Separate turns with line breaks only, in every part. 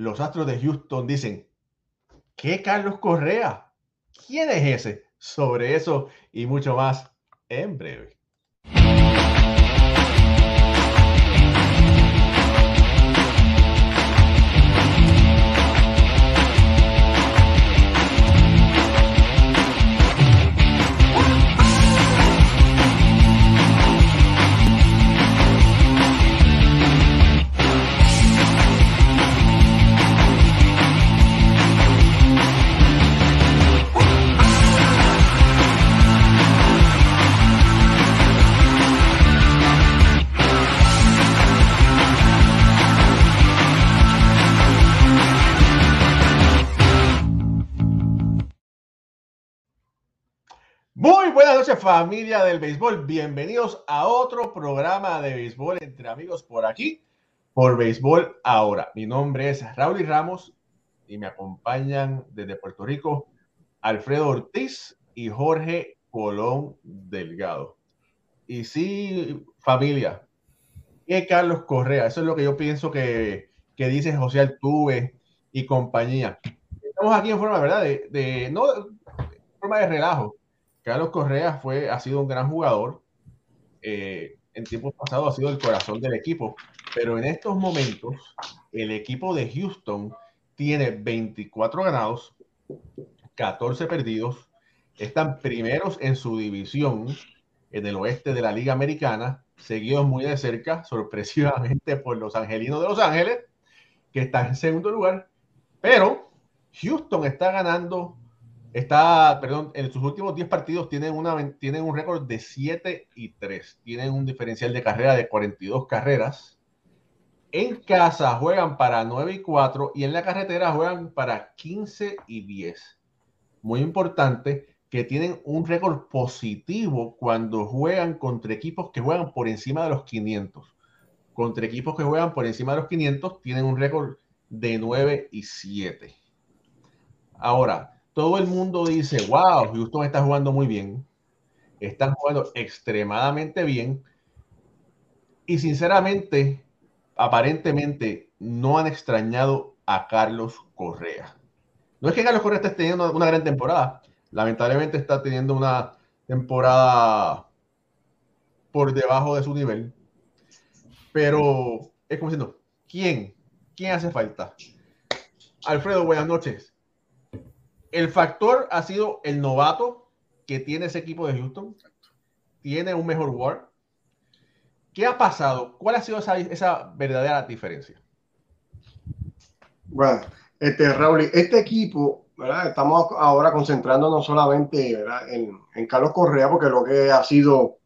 los Astros de Houston dicen, ¿qué Carlos Correa? ¿Quién es ese? Sobre eso y mucho más en breve. Familia del béisbol, bienvenidos a otro programa de béisbol entre amigos por aquí, por béisbol ahora. Mi nombre es Raúl Ramos y me acompañan desde Puerto Rico Alfredo Ortiz y Jorge Colón Delgado. Y sí, familia, ¿qué Carlos Correa? Eso es lo que yo pienso que, que dice José Altuve y compañía. Estamos aquí en forma, ¿verdad? De, no forma de relajo Carlos Correa fue, ha sido un gran jugador. Eh, en tiempos pasados ha sido el corazón del equipo, pero en estos momentos el equipo de Houston tiene 24 ganados, 14 perdidos, están primeros en su división en el oeste de la Liga Americana, seguidos muy de cerca, sorpresivamente por los Angelinos de Los Ángeles, que están en segundo lugar, pero Houston está ganando Está, perdón, en sus últimos 10 partidos tienen, una, tienen un récord de 7 y 3. Tienen un diferencial de carrera de 42 carreras. En casa juegan para 9 y 4 y en la carretera juegan para 15 y 10. Muy importante que tienen un récord positivo cuando juegan contra equipos que juegan por encima de los 500. Contra equipos que juegan por encima de los 500 tienen un récord de 9 y 7. Ahora, todo el mundo dice, wow, Houston está jugando muy bien, están jugando extremadamente bien y sinceramente, aparentemente, no han extrañado a Carlos Correa. No es que Carlos Correa esté teniendo una gran temporada, lamentablemente está teniendo una temporada por debajo de su nivel, pero es como diciendo, ¿quién? ¿Quién hace falta? Alfredo, buenas noches el factor ha sido el novato que tiene ese equipo de Houston. Tiene un mejor war. ¿Qué ha pasado? ¿Cuál ha sido esa, verdadera diferencia?
Bueno, este, Raúl, este equipo, ¿verdad? Estamos ahora concentrándonos solamente En, Carlos Correa, porque lo que ha sido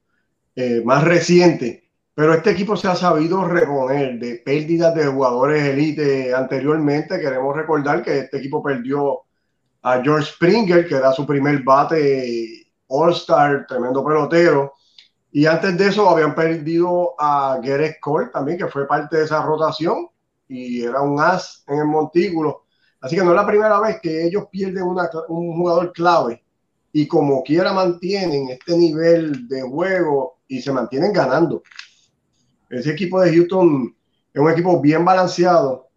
eh, más reciente, pero este equipo se ha sabido reponer de pérdidas de jugadores elite anteriormente. Queremos recordar que este equipo perdió a George Springer, que era su primer bate All-Star, tremendo pelotero. Y antes de eso habían perdido a Gareth Cole también, que fue parte de esa rotación y era un as en el montículo. Así que no es la primera vez que ellos pierden un jugador clave y como quiera mantienen este nivel de juego y se mantienen ganando. Ese equipo de Houston es un equipo bien balanceado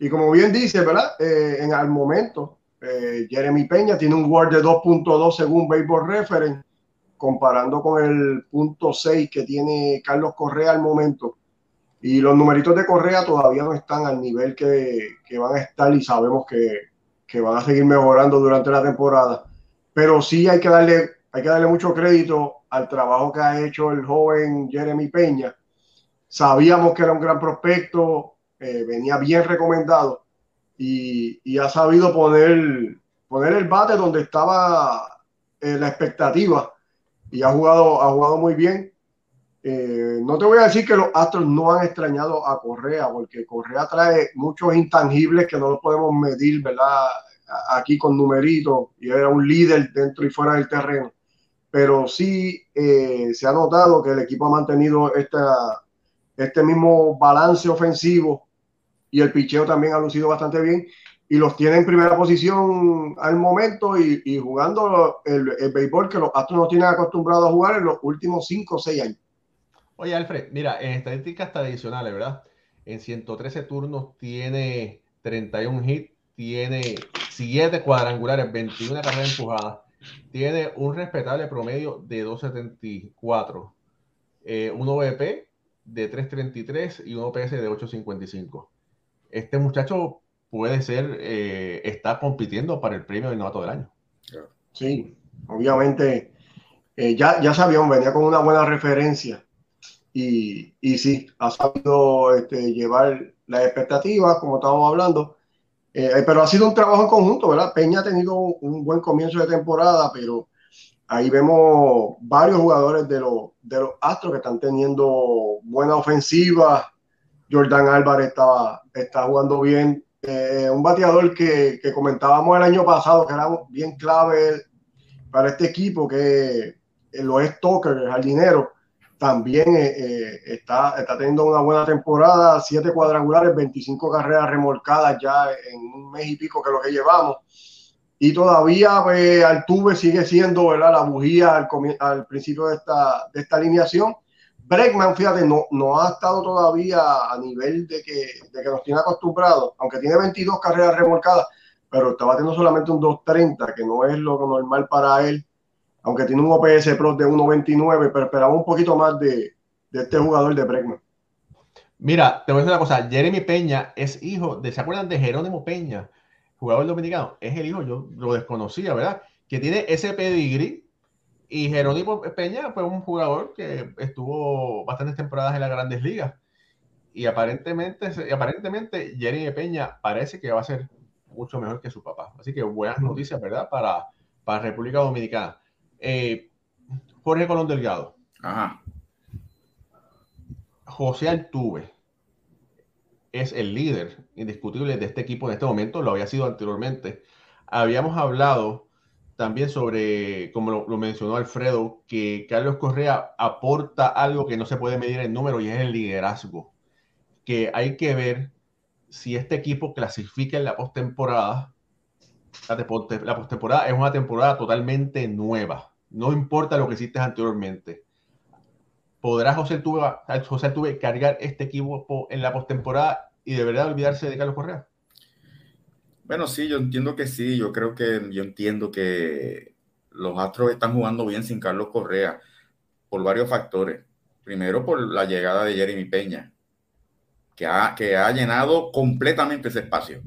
y como bien dice, ¿verdad? Eh, en el momento eh, Jeremy Peña tiene un WAR de 2.2 según Baseball Reference, comparando con el punto 6 que tiene Carlos Correa al momento. Y los numeritos de Correa todavía no están al nivel que, que van a estar y sabemos que, que, van a seguir mejorando durante la temporada. Pero sí hay que darle, hay que darle mucho crédito al trabajo que ha hecho el joven Jeremy Peña. Sabíamos que era un gran prospecto, eh, venía bien recomendado y, ha sabido poner, poner el bate donde estaba eh, la expectativa y ha jugado, ha jugado muy bien. Eh, no te voy a decir que los Astros no han extrañado a Correa, porque Correa trae muchos intangibles que no los podemos medir, ¿verdad? Aquí con numeritos, y era un líder dentro y fuera del terreno. Pero sí eh, se ha notado que el equipo ha mantenido esta, este mismo balance ofensivo y el picheo también ha lucido bastante bien y los tiene en primera posición al momento y, jugando el, el, béisbol que los Astros no tienen acostumbrado a jugar en los últimos 5 o 6 años.
Oye, Alfred, mira, en estadísticas tradicionales, ¿verdad? En 113 turnos tiene 31 hits, tiene 7 cuadrangulares, 21 carreras empujadas, tiene un respetable promedio de 274, eh, un OVP de 333 y un OPS de 855. Este muchacho puede ser, eh, está compitiendo para el premio de novato del año.
Sí, obviamente eh, ya, ya sabíamos, venía con una buena referencia y, y sí, ha sabido este, llevar las expectativas, como estábamos hablando, eh, pero ha sido un trabajo en conjunto, ¿verdad? Peña ha tenido un buen comienzo de temporada, pero ahí vemos varios jugadores de los, de los Astros que están teniendo buena ofensiva. Jordan Álvarez estaba, está jugando bien. Eh, un bateador que, que, comentábamos el año pasado que era bien clave para este equipo, que lo es Tucker, el jardinero, también eh, eh, está, está teniendo una buena temporada, siete cuadrangulares, 25 carreras remolcadas ya en un mes y pico que lo que llevamos. Y todavía pues, Altuve sigue siendo ¿verdad? la bujía al, al principio de esta, de esta alineación. Bregman, fíjate, no, no ha estado todavía a nivel de que, de que nos tiene acostumbrados, aunque tiene 22 carreras remolcadas, pero está batiendo solamente un 2.30, que no es lo normal para él, aunque tiene un OPS Pro de 1.29, pero esperamos un poquito más de, de este jugador de Bregman.
Mira, te voy a decir una cosa, Jeremy Peña es hijo de, ¿se acuerdan de Jerónimo Peña? Jugador dominicano, es el hijo, yo lo desconocía, ¿verdad? Que tiene ese pedigree y Jerónimo Peña fue un jugador que estuvo bastantes temporadas en las grandes ligas. Y aparentemente, aparentemente Jeremy Peña parece que va a ser mucho mejor que su papá. Así que buenas noticias, ¿verdad? Para, para República Dominicana. Eh, Jorge Colón Delgado. Ajá. José Altuve es el líder indiscutible de este equipo en este momento, lo había sido anteriormente. Habíamos hablado también sobre, como lo, mencionó Alfredo, que Carlos Correa aporta algo que no se puede medir en número y es el liderazgo. Que hay que ver si este equipo clasifica en la postemporada. La, postemporada es una temporada totalmente nueva. No importa lo que hiciste anteriormente. ¿Podrá José Altuve cargar este equipo en la postemporada y de verdad olvidarse de Carlos Correa?
Bueno, sí, yo entiendo que sí. Yo creo que yo entiendo que los Astros están jugando bien sin Carlos Correa por varios factores. Primero, por la llegada de Jeremy Peña, que ha, que ha llenado completamente ese espacio.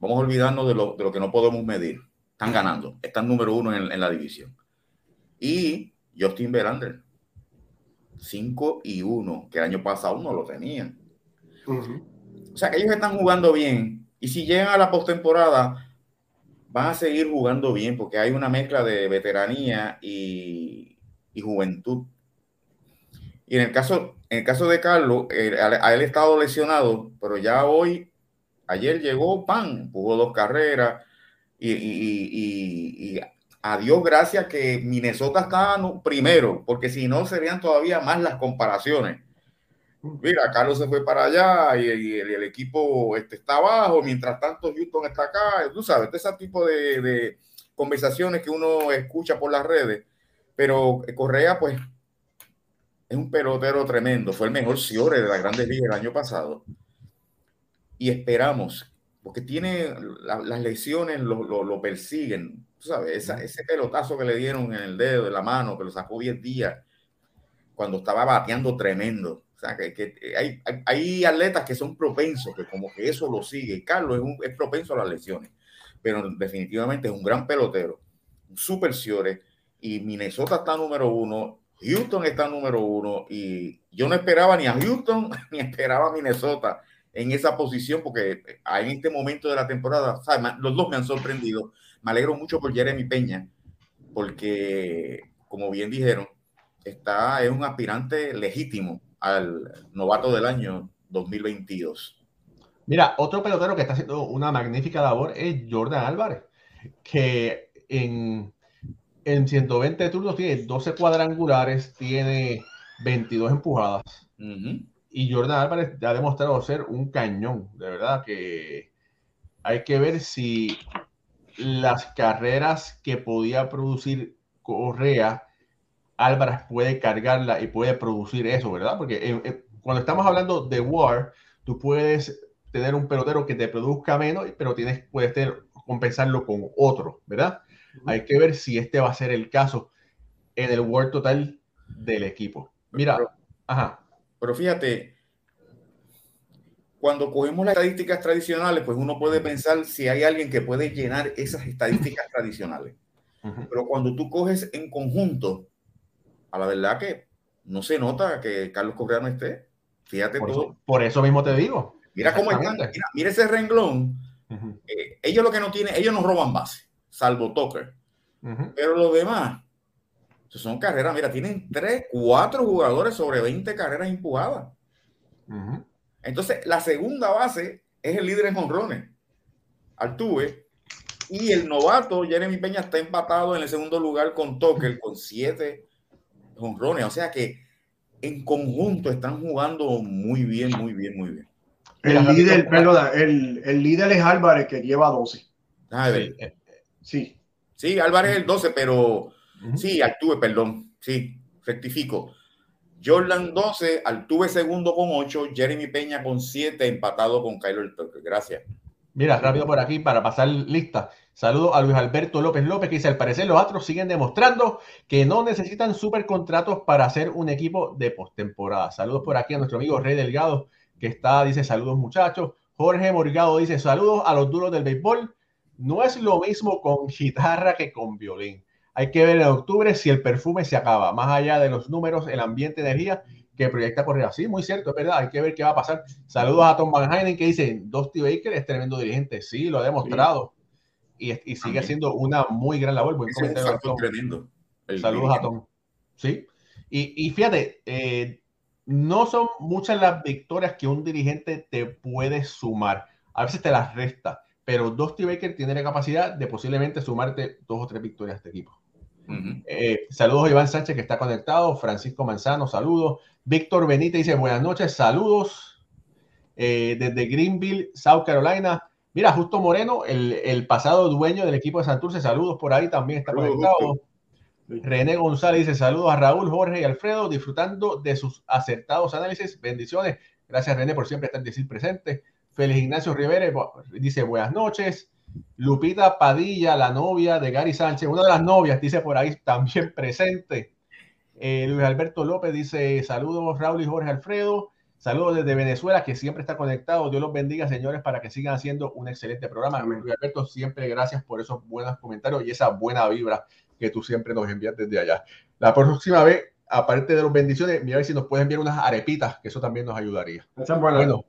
Vamos a olvidarnos de lo, de lo que no podemos medir. Están ganando, están número uno en, en la división. Y Justin Verlander, 5 y 1, que el año pasado no lo tenían. O sea que ellos están jugando bien y si llegan a la postemporada, van a seguir jugando bien porque hay una mezcla de veteranía y, juventud. Y en el caso, en el caso de Carlos, él, ha estado lesionado, pero ya hoy, ayer llegó, pan, jugó dos carreras y, y, y a Dios gracias que Minnesota está primero, porque si no serían todavía más las comparaciones mira, Carlos se fue para allá y, el, equipo este, está abajo, mientras tanto Houston está acá, tú sabes, ese tipo de, conversaciones que uno escucha por las redes, pero Correa pues es un pelotero tremendo, fue el mejor Ciore de las grandes ligas el año pasado. Y esperamos, porque tiene las lesiones lo, persiguen, tú sabes, ese pelotazo que le dieron en el dedo, de la mano, que lo sacó 10 días, cuando estaba bateando tremendo que, hay, atletas que son propensos, que como que eso lo sigue. Carlos es, propenso a las lesiones, pero definitivamente es un gran pelotero, un super Ciore, y Minnesota está número uno, Houston está número uno, y yo no esperaba ni a Houston ni esperaba a Minnesota en esa posición, porque en este momento de la temporada, los dos me han sorprendido. Me alegro mucho por Jeremy Peña, porque, como bien dijeron, está, es un aspirante legítimo al novato del año 2022.
Mira, otro pelotero que está haciendo una magnífica labor es Jordan Álvarez, que en, en 120 turnos tiene 12 cuadrangulares, tiene 22 empujadas. Y Jordan Álvarez ha demostrado ser un cañón, de verdad que hay que ver si las carreras que podía producir Correa Álvarez puede cargarla y puede producir eso, ¿verdad? Porque eh, eh, cuando estamos hablando de War, tú puedes tener un pelotero que te produzca menos, pero tienes, puedes tener, compensarlo con otro, ¿verdad? Hay que ver si este va a ser el caso en el World Total del equipo. Mira,
pero, ajá. Pero fíjate, cuando cogemos las estadísticas tradicionales, pues uno puede pensar si hay alguien que puede llenar esas estadísticas tradicionales. Pero cuando tú coges en conjunto, a la verdad que no se nota que Carlos Correa no esté. Fíjate
por
todo.
Eso, por eso mismo te digo.
Mira cómo están. Mira, mira ese renglón. Uh -huh. eh, ellos lo que no tienen, ellos no roban base, salvo Tucker. Uh -huh. Pero los demás, son carreras. Mira, tienen tres, cuatro jugadores sobre 20 carreras empujadas. Uh -huh. Entonces, la segunda base es el líder en jonrones, Altuve. Y el novato Jeremy Peña está empatado en el segundo lugar con Tucker con siete jonrones. O sea que en conjunto están jugando muy bien, muy bien, muy bien.
El líder, perdón, el, el, líder es Álvarez que lleva 12.
Ah, sí.
sí.
Sí, Álvarez es el 12, pero uh -huh. sí, Altuve, perdón. Sí, rectifico. Jordan 12, Altuve segundo con 8, Jeremy Peña con 7, empatado con Kyler Tucker. Gracias.
Mira, rápido por aquí para pasar lista. Saludos a Luis Alberto López López, que dice, al parecer los Astros siguen demostrando que no necesitan super contratos para hacer un equipo de postemporada. Saludos por aquí a nuestro amigo Rey Delgado, que está, dice, saludos muchachos. Jorge Morgado dice, saludos a los duros del béisbol. No es lo mismo con guitarra que con violín. Hay que ver en octubre si el perfume se acaba. Más allá de los números, el ambiente, energía que proyecta Correa. Sí, muy cierto, es verdad. Hay que ver qué va a pasar. Saludos a Tom Van Heinen que dice, Dusty Baker es tremendo dirigente. Sí, lo ha demostrado. Sí. Y, y, sigue haciendo una muy gran labor. Buen comentario.
Tremendo.
Saludos a Tom. Sí. Y, y fíjate, eh, no son muchas las victorias que un dirigente te puede sumar. A veces te las resta. Pero Dusty Baker tiene la capacidad de posiblemente sumarte dos o tres victorias a este equipo. Uh -huh. eh, saludos a Iván Sánchez que está conectado, Francisco Manzano, saludos. Víctor Benítez dice buenas noches, saludos. Eh, desde Greenville, South Carolina. Mira, Justo Moreno, el, el, pasado dueño del equipo de Santurce, saludos por ahí, también está conectado. René González dice saludos a Raúl, Jorge y Alfredo, disfrutando de sus acertados análisis. Bendiciones. Gracias René por siempre estar decir presente. Félix Ignacio Rivera dice buenas noches. Lupita Padilla, la novia de Gary Sánchez, una de las novias, dice por ahí también presente. Eh, Luis Alberto López dice saludos Raúl y Jorge Alfredo. Saludos desde Venezuela, que siempre está conectado. Dios los bendiga, señores, para que sigan haciendo un excelente programa. Amén. Alberto, siempre gracias por esos buenos comentarios y esa buena vibra que tú siempre nos envías desde allá. La próxima vez, aparte de los bendiciones, mira a ver si nos pueden enviar unas arepitas, que eso también nos ayudaría. Bueno,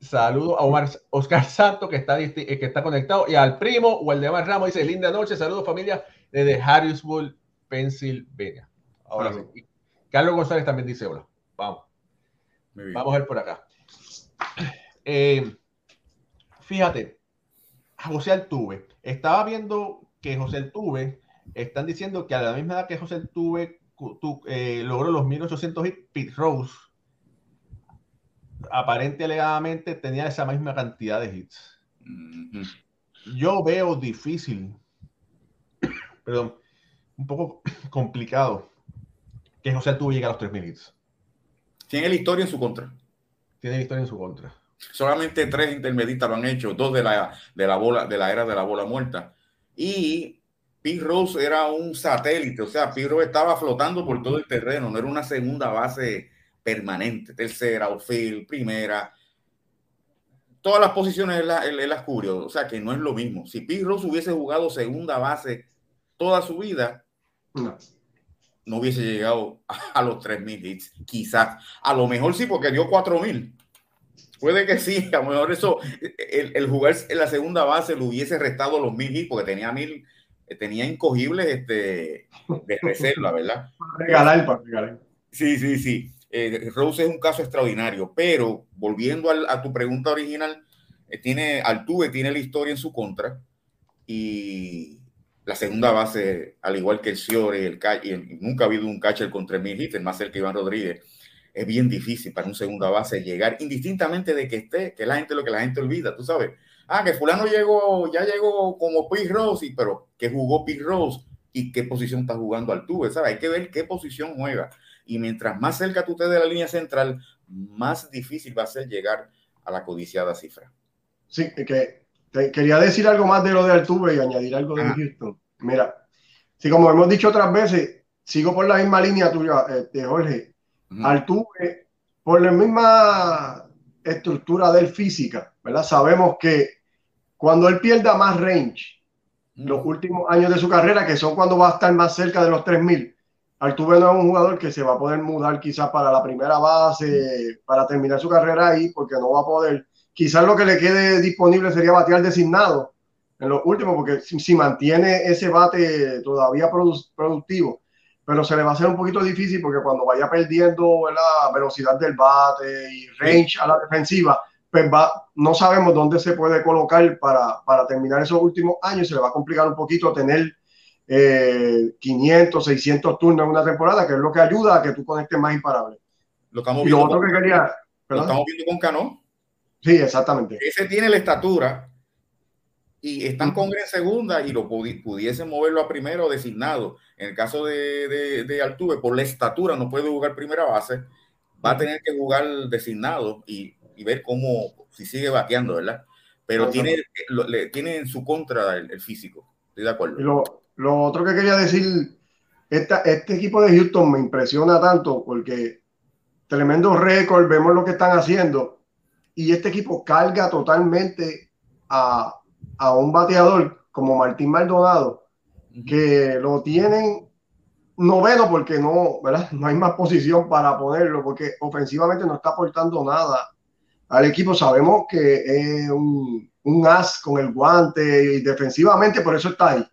Saludos a Omar, Oscar Santo, que está, que está conectado, y al primo, Waldemar Ramos, dice, linda noche, saludos familia, desde Harrisburg, Pensilvania. Ahora sí. Carlos González también dice hola. Vamos. Vamos a ver por acá. Eh, fíjate, José Altuve. Estaba viendo que José Altuve, están diciendo que a la misma edad que José Altuve tu, eh, logró los 1800 hits, Pete Rose aparente alegadamente tenía esa misma cantidad de hits. Mm -hmm. Yo veo difícil, perdón, un poco complicado que José Altuve llegue a los 3.000 hits.
Tiene la historia en su contra.
Tiene la historia en su contra.
Solamente tres intermedistas lo han hecho, dos de la, de la, bola, de la era de la bola muerta. Y Pete Rose era un satélite, o sea, Pete Rose estaba flotando por todo el terreno, no era una segunda base permanente, tercera, outfield, primera. Todas las posiciones él, él las cubrió, o sea que no es lo mismo. Si Pete Rose hubiese jugado segunda base toda su vida, no, no hubiese llegado a, los 3.000 hits. Quizás, a lo mejor sí, porque dio 4.000. Puede que sí, a lo mejor eso, el, el, jugar en la segunda base le hubiese restado los 1.000 hits, porque tenía mil, tenía incogibles este, de reserva, ¿verdad?
Para regalar, para regalar.
Sí, sí, sí. Eh, Rose es un caso extraordinario, pero volviendo al, a tu pregunta original, eh, tiene Altuve tiene la historia en su contra y la segunda base, al igual que el Ciore y el, y nunca ha habido un catcher con 3.000 hits, más cerca Iván Rodríguez, es bien difícil para un segunda base llegar, indistintamente de que esté, que la gente lo que la gente olvida, tú sabes. Ah, que fulano llegó, ya llegó como Pete Rose, pero que jugó Pete Rose y qué posición está jugando Altuve, ¿sabes? Hay que ver qué posición juega y mientras más cerca tú estés de la línea central, más difícil va a ser llegar a la codiciada cifra.
Sí, que quería decir algo más de lo de Altuve y añadir algo de ah. Houston. Mira, si como hemos dicho otras veces, sigo por la misma línea tuya, este, Jorge. Altuve, por la misma estructura del física, ¿verdad? Sabemos que cuando él pierda más range, los últimos años de su carrera, que son cuando va a estar más cerca de los 3000, Altuve no es un jugador que se va a poder mudar quizás para la primera base, para terminar su carrera ahí, porque no va a poder. Quizás lo que le quede disponible sería batear designado en los últimos, porque si, mantiene ese bate todavía productivo, pero se le va a hacer un poquito difícil porque cuando vaya perdiendo la velocidad del bate y range a la defensiva, pues va, no sabemos dónde se puede colocar para, para terminar esos últimos años, se le va a complicar un poquito tener 500, eh, 600 turnos en una temporada, que es lo que ayuda a que tú conectes más imparables.
Lo estamos viendo, con, que quería, lo estamos viendo con Cano.
Sí, exactamente.
Ese tiene la estatura y están con en segunda y lo pudiesen moverlo a primero designado. En el caso de, de, de, Altuve, por la estatura no puede jugar primera base, va a tener que jugar designado y, y ver cómo, si sigue bateando, ¿verdad? Pero tiene, le, tiene en su contra el, físico. Estoy de acuerdo.
Lo otro que quería decir, este equipo de Houston me impresiona tanto porque tremendo récord, vemos lo que están haciendo y este equipo carga totalmente a, un bateador como Martín Maldonado, que lo tienen noveno porque no, ¿verdad? no hay más posición para ponerlo, porque ofensivamente no está aportando nada al equipo. Sabemos que es un, un as con el guante y defensivamente por eso está ahí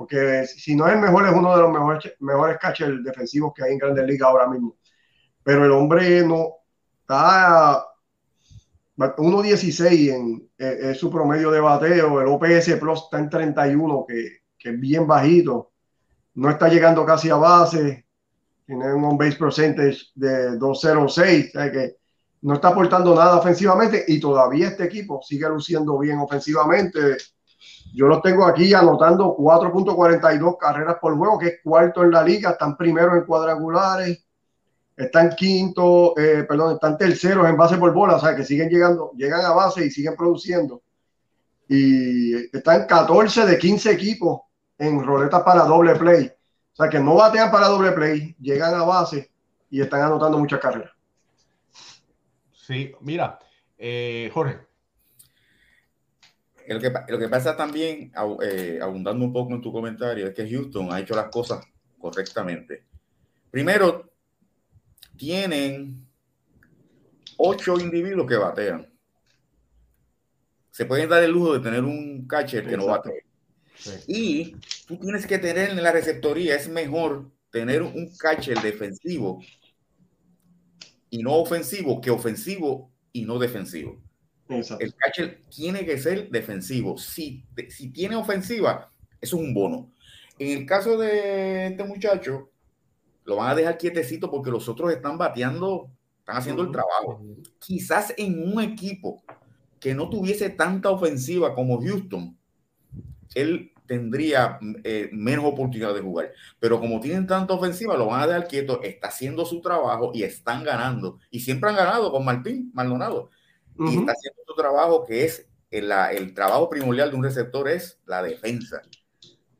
porque si no es el mejor, es uno de los mejores, mejores catchers defensivos que hay en Grandes Ligas ahora mismo. Pero el hombre no está 1.16 en, es su promedio de bateo, el OPS Plus está en 31, que, es bien bajito, no está llegando casi a base, tiene un on-base percentage de 2.06, o que no está aportando nada ofensivamente y todavía este equipo sigue luciendo bien ofensivamente. Yo los tengo aquí anotando 4.42 carreras por juego, que es cuarto en la liga, están primero en cuadrangulares, están quinto, eh, perdón, están terceros en base por bola, o sea que siguen llegando, llegan a base y siguen produciendo. Y están 14 de 15 equipos en roletas para doble play. O sea que no batean para doble play, llegan a base y están anotando muchas carreras.
Sí, mira, eh, Jorge.
Lo que, lo que pasa también, eh, abundando un poco en tu comentario, es que Houston ha hecho las cosas correctamente. Primero, tienen ocho individuos que batean. Se pueden dar el lujo de tener un catcher que no bate. Y tú tienes que tener en la receptoría, es mejor tener un catcher defensivo y no ofensivo que ofensivo y no defensivo. El catcher tiene que ser defensivo. Si, si tiene ofensiva, eso es un bono. En el caso de este muchacho, lo van a dejar quietecito porque los otros están bateando, están haciendo el trabajo. Quizás en un equipo que no tuviese tanta ofensiva como Houston, él tendría eh, menos oportunidad de jugar. Pero como tienen tanta ofensiva, lo van a dejar quieto, está haciendo su trabajo y están ganando. Y siempre han ganado con Martín Maldonado y está haciendo su trabajo, que es el, el, trabajo primordial de un receptor es la defensa.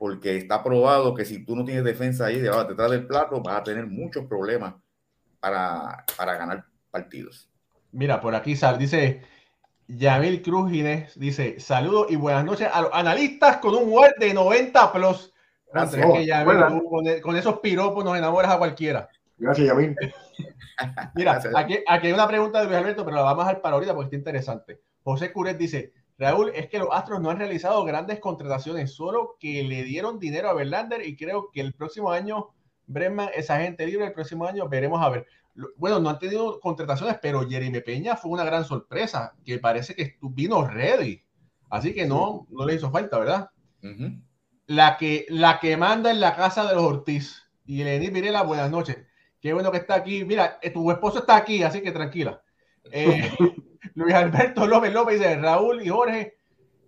Porque está probado que si tú no tienes defensa ahí detrás del plato, vas a tener muchos problemas para, para ganar partidos.
Mira, por aquí sal, dice Yamil Cruz Ginés, dice saludos y buenas noches a los analistas con un WAR de 90 plus. Gracias. con, con, esos piropos nos enamoras a cualquiera.
Gracias, Yamil.
Mira, aquí, hay una pregunta de Luis Alberto, pero la vamos a dejar para ahorita porque está interesante. José Curet dice, Raúl, es que los Astros no han realizado grandes contrataciones, solo que le dieron dinero a Verlander y creo que el próximo año Brenman es agente libre, el próximo año veremos a ver. Bueno, no han tenido contrataciones, pero Jeremy Peña fue una gran sorpresa, que parece que vino ready. Así que no, no le hizo falta, ¿verdad? la, que, la que manda en la casa de los Ortiz. Y Lenny Virela, buenas noches. Qué bueno que está aquí. Mira, eh, tu esposo está aquí, así que tranquila. Eh, Luis Alberto López López dice, Raúl y Jorge,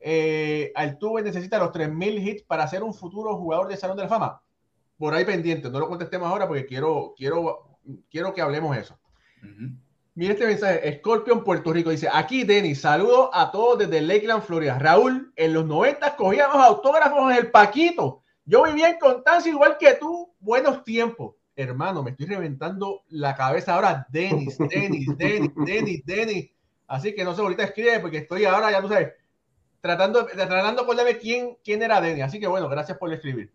eh, Altuve necesita los 3.000 hits para ser un futuro jugador de Salón de la Fama. Por ahí pendiente, no lo contestemos ahora porque quiero, quiero, quiero que hablemos eso. Mira este mensaje, Scorpion Puerto Rico dice, aquí Denis, saludos a todos desde Lakeland, Florida. Raúl, en los 90 cogíamos autógrafos en el Paquito. Yo vivía en Constanza igual que tú, buenos tiempos. Hermano, me estoy reventando la cabeza ahora, Denis, Denis, Denis, Denis, Denis. Así que no sé, ahorita escribe porque estoy ahora, ya tú sabes, tratando, tratando de acordarme quién, quién era Denis. Así que bueno, gracias por escribir.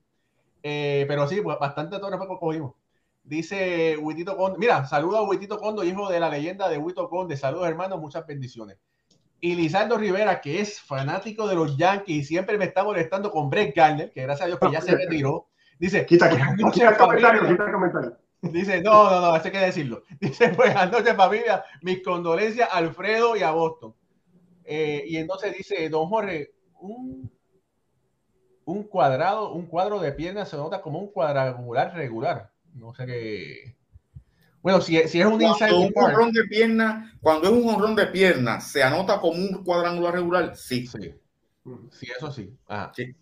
Eh, pero sí, pues bastante autógrafos cogimos. Dice Huitito Conde. Mira, saludo a Huitito Condo, hijo de la leyenda de Huito Conde. Saludos, hermanos, muchas bendiciones. Y Lisandro Rivera, que es fanático de los Yankees y siempre me está molestando con Brett Garner, que gracias a Dios que ya se retiró. Dice,
quita, quita, quita el comentario, quita el comentario.
Dice, no, no, no, ese hay que decirlo. Dice, buenas noches, familia. Mis condolencias a Alfredo y a Boston. Eh, y entonces dice, don Jorge, un, un cuadrado, un cuadro de piernas se nota como un cuadrangular regular. No sé qué. Bueno, si, si es un
inside un honrón de pierna, cuando es un honrón de pierna, se anota como un cuadrangular regular, sí.
Sí, sí eso sí. Ajá. sí.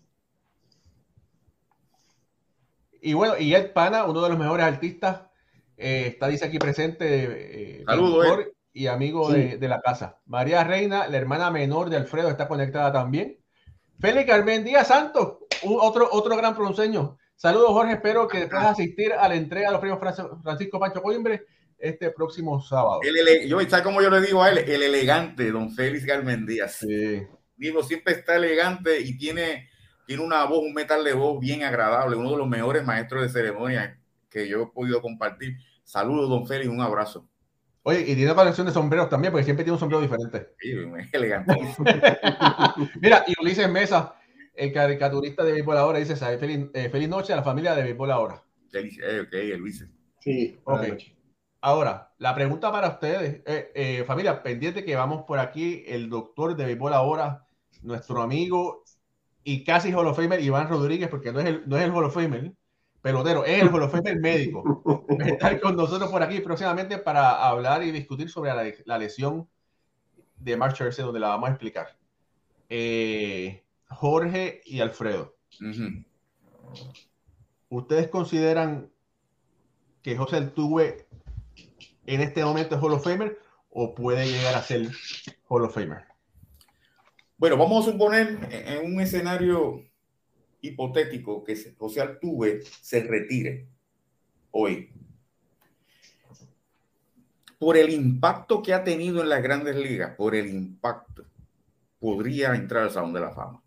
Y bueno, y Ed Pana, uno de los mejores artistas, eh, está, dice aquí presente.
Eh, Saludos,
Y amigo de, de, la casa. María Reina, la hermana menor de Alfredo, está conectada también. Félix Carmen Díaz Santos, otro, otro gran bronceño. Saludos, Jorge. Espero que puedas asistir a la entrega de los premios Francisco Pancho Coimbre este próximo sábado.
El yo, ¿sabes cómo yo le digo a él? El elegante, don Félix Díaz. Sí. Digo, siempre está elegante y tiene, tiene una voz, un metal de voz bien agradable, uno de los mejores maestros de ceremonia que yo he podido compartir. Saludos, don Félix, un abrazo.
Oye, y tiene colección de sombreros también, porque siempre tiene un sombrero diferente.
Sí, es elegante.
Mira, y Ulises Mesa, el caricaturista de Béisbol Ahora dice, feliz, eh, feliz noche a la familia de Béisbol Ahora.
Eh, ok, Luis.
Sí,
ok. Ahora, la pregunta para ustedes, eh, familia, pendiente que vamos por aquí, el doctor de Béisbol Ahora, nuestro amigo y casi Hall of Famer, Iván Rodríguez, porque no es el, no es el Hall of Famer, pelotero, es el Hall of Famer médico. Estar con nosotros por aquí próximamente para hablar y discutir sobre la, lesión de Mark donde la vamos a explicar. Eh, Jorge y Alfredo. ¿Ustedes consideran que José Tuve en este momento es Hall of Famer o puede llegar a ser Hall of Famer?
Bueno, vamos a suponer en un escenario hipotético que José Altuve se retire hoy. Por el impacto que ha tenido en las grandes ligas, por el impacto, podría entrar al Salón de la Fama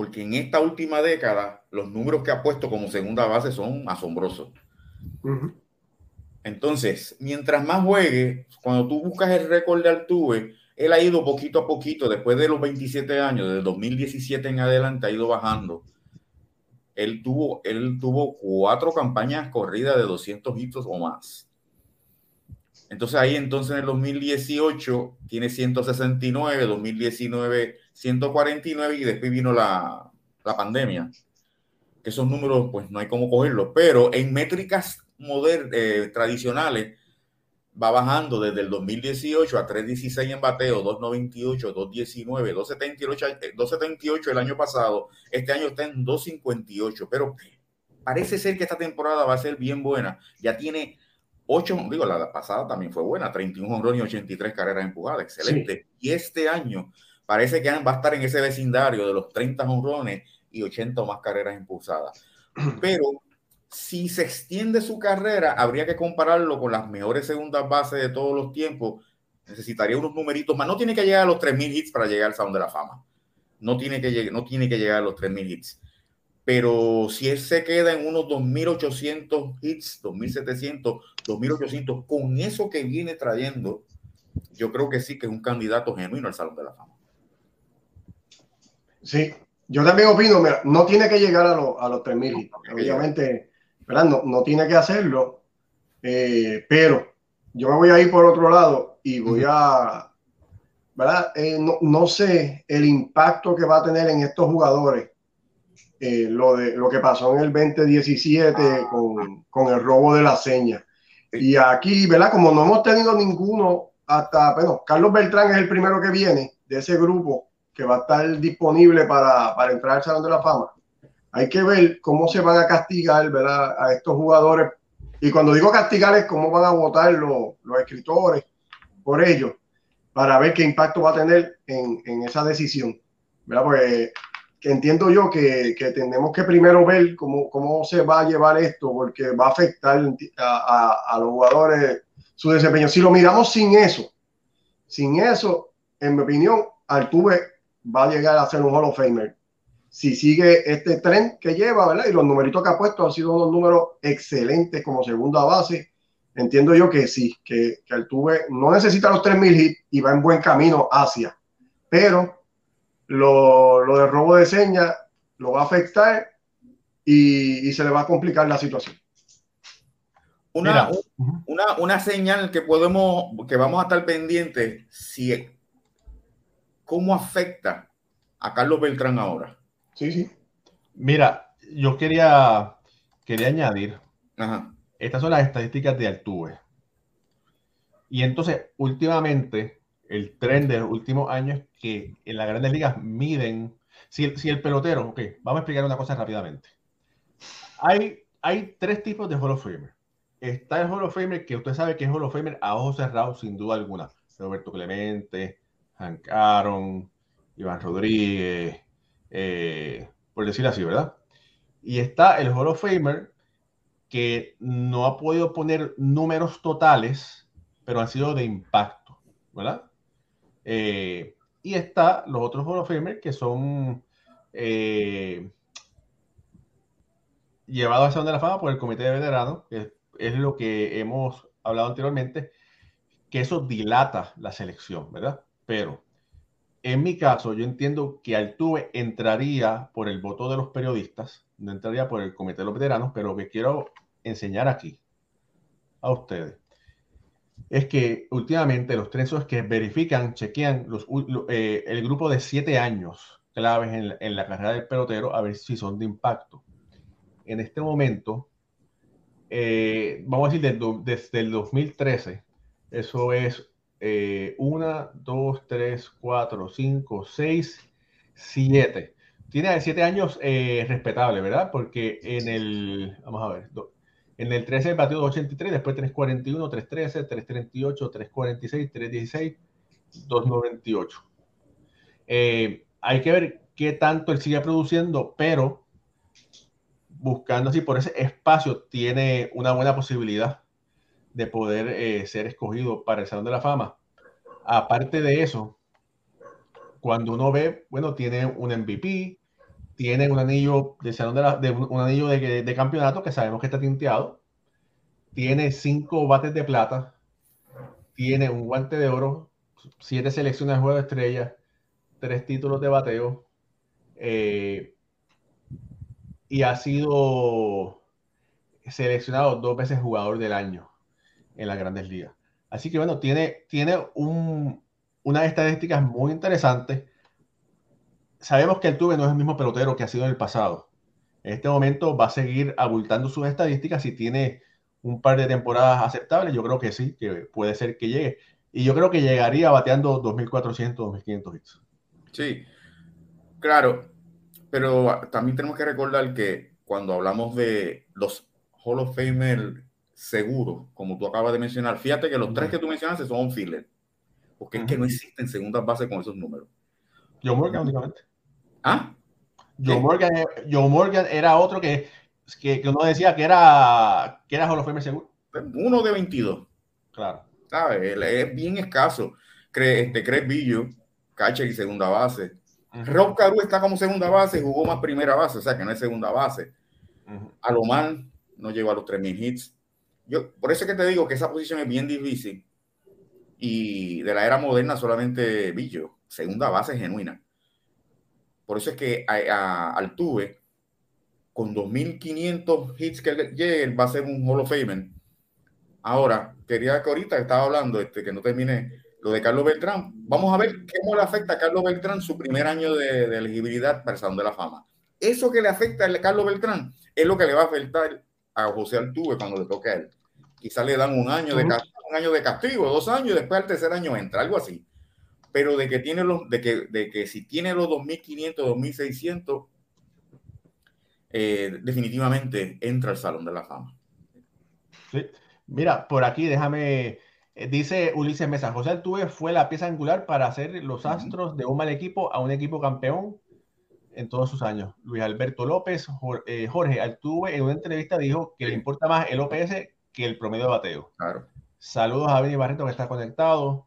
porque en esta última década los números que ha puesto como segunda base son asombrosos. Entonces, mientras más juegue, cuando tú buscas el récord de Altuve, él ha ido poquito a poquito, después de los 27 años, de 2017 en adelante, ha ido bajando. Él tuvo, él tuvo cuatro campañas corridas de 200 hitos o más. Entonces ahí entonces en el 2018 tiene 169, 2019 149 y después vino la, la pandemia. Que esos números, pues no hay cómo cogerlos, pero en métricas modernas, eh, tradicionales, va bajando desde el 2018 a 3.16 en bateo, 2.98, 2.19, 2.78, 2.78 el año pasado. Este año está en 2.58, pero parece ser que esta temporada va a ser bien buena. Ya tiene 8, digo, la pasada también fue buena, 31 honrones y 83 carreras empujadas, excelente. Y este año parece que va a estar en ese vecindario de los 30 honrones y 80 o más carreras impulsadas. Pero si se extiende su carrera, habría que compararlo con las mejores segundas bases de todos los tiempos. Necesitaría unos numeritos más. No tiene que llegar a los 3.000 hits para llegar al Salón de la Fama. No tiene que, no tiene que llegar a los 3.000 hits. Pero si él se queda en unos 2.800 hits, 2.700, 2.800, con eso que viene trayendo, yo creo que sí que es un candidato genuino al Salón de la Fama.
Sí, yo también opino, no tiene que llegar a, a los 3.000, obviamente, No, no, tiene que hacerlo, eh, pero yo me voy a ir por otro lado y voy a, ¿verdad? Eh, no, no, sé el impacto que va a tener en estos jugadores eh, lo, de, lo que pasó en el 2017 con, con el robo de la seña. Y aquí, ¿verdad? Como no hemos tenido ninguno hasta, bueno, Carlos Beltrán es el primero que viene de ese grupo que va a estar disponible para, para entrar al Salón de la Fama. Hay que ver cómo se van a castigar ¿verdad? a estos jugadores Y cuando digo castigar es cómo van a votar los, los escritores por ello, para ver qué impacto va a tener en, en esa decisión. ¿verdad? Porque que entiendo yo que, que, tenemos que primero ver cómo, cómo se va a llevar esto, porque va a afectar a, a, a los jugadores su desempeño. Si lo miramos sin eso, sin eso, en mi opinión, Altuve va a llegar a ser un Hall of Famer. Si sigue este tren que lleva, ¿verdad? Y los numeritos que ha puesto han sido unos números excelentes como segunda base. Entiendo yo que sí, que, que Altuve no necesita los 3.000 hits y va en buen camino hacia. Pero lo, lo de robo de señas lo va a afectar y, y, se le va a complicar la situación.
Una, una, una, señal que podemos, que vamos a estar pendientes, si, ¿cómo afecta a Carlos Beltrán ahora?
Sí, sí.
Mira, yo quería, quería añadir, Ajá. estas son las estadísticas de Altuve. Y entonces, últimamente, el tren de los últimos años que en las grandes ligas miden. Si, si el pelotero, ok, vamos a explicar una cosa rápidamente. Hay, hay tres tipos de Hall of Famer. Está el Hall of Famer que usted sabe que es Hall of Famer a ojos cerrados, sin duda alguna. Roberto Clemente, Hank Aaron, Iván Rodríguez, eh, por decir así, ¿verdad? Y está el Hall of Famer que no ha podido poner números totales, pero han sido de impacto, ¿verdad? Eh, y está los otros Hall of Famer que son eh, llevados al Salón de la Fama por el Comité de Veteranos, que es lo que hemos hablado anteriormente, que eso dilata la selección, ¿verdad? Pero en mi caso, yo entiendo que Altuve entraría por el voto de los periodistas, no entraría por el Comité de los Veteranos, pero lo que quiero enseñar aquí a ustedes es que últimamente los trensos que verifican, chequean los, eh, el grupo de siete años claves en la, en la, carrera del pelotero a ver si son de impacto. En este momento, eh, vamos a decir desde, desde, el 2013, eso es eh, una, dos, tres, cuatro, cinco, seis, siete. Tiene siete años eh, respetable, ¿verdad? Porque en el, vamos a ver, en el 13 batió 283, después 341, 313, 338, 346, 316, 298. Eh, hay que ver qué tanto él sigue produciendo, pero buscando así por ese espacio tiene una buena posibilidad de poder eh, ser escogido para el Salón de la Fama. Aparte de eso, cuando uno ve, bueno, tiene un MVP, tiene un anillo de salón de, la, de un, anillo de, campeonato que sabemos que está tinteado, tiene cinco bates de plata, tiene un guante de oro, siete selecciones de juego de estrellas, tres títulos de bateo, eh, y ha sido seleccionado dos veces jugador del año en las grandes ligas. Así que bueno, tiene, tiene un, unas estadísticas muy interesantes sabemos que el Tuve no es el mismo pelotero que ha sido en el pasado. En este momento va a seguir abultando sus estadísticas si tiene un par de temporadas aceptables. Yo creo que sí, que puede ser que llegue. Y yo creo que llegaría bateando 2.400, 2.500 hits.
Sí, claro. Pero también tenemos que recordar que cuando hablamos de los Hall of Famer seguros, como tú acabas de mencionar, fíjate que los tres que tú mencionaste son filler. Porque es que no existen segundas bases con esos números.
Joe Morgan únicamente.
¿Ah?
Joe Morgan, Joe Morgan era otro que, que, que, uno decía que era, que era Hall of Fame seguro.
Uno de 22.
Claro.
¿Sabes? Es bien escaso. Cre, este, Craig Billo, catcher y segunda base. Uh -huh. Rob Caru está como segunda base, jugó más primera base, o sea que no es segunda base. Uh -huh. Alomar no llegó a los 3.000 hits. Yo, por eso es que te digo que esa posición es bien difícil. Y de la era moderna solamente Billo, segunda base genuina. Por eso es que a, Altuve, con 2.500 hits que llegue, va a ser un Hall of Famer. Ahora, quería que ahorita estaba hablando, este, que no termine lo de Carlos Beltrán. Vamos a ver cómo le afecta a Carlos Beltrán su primer año de, de elegibilidad para el Salón de la Fama. Eso que le afecta a Carlos Beltrán es lo que le va a afectar a José Altuve cuando le toque a él. Quizás le dan un año, de, un año de castigo, dos años, y después al tercer año entra, algo así pero de que tiene los, de que, de que si tiene los 2.500, 2.600, eh, definitivamente entra al Salón de la Fama.
Sí. Mira, por aquí déjame, eh, dice Ulises Mesa, José Altuve fue la pieza angular para hacer los astros de un mal equipo a un equipo campeón en todos sus años. Luis Alberto López, eh, Jorge Altuve en una entrevista dijo que le importa más el OPS que el promedio de bateo.
Claro.
Saludos a Benny Barreto que está conectado.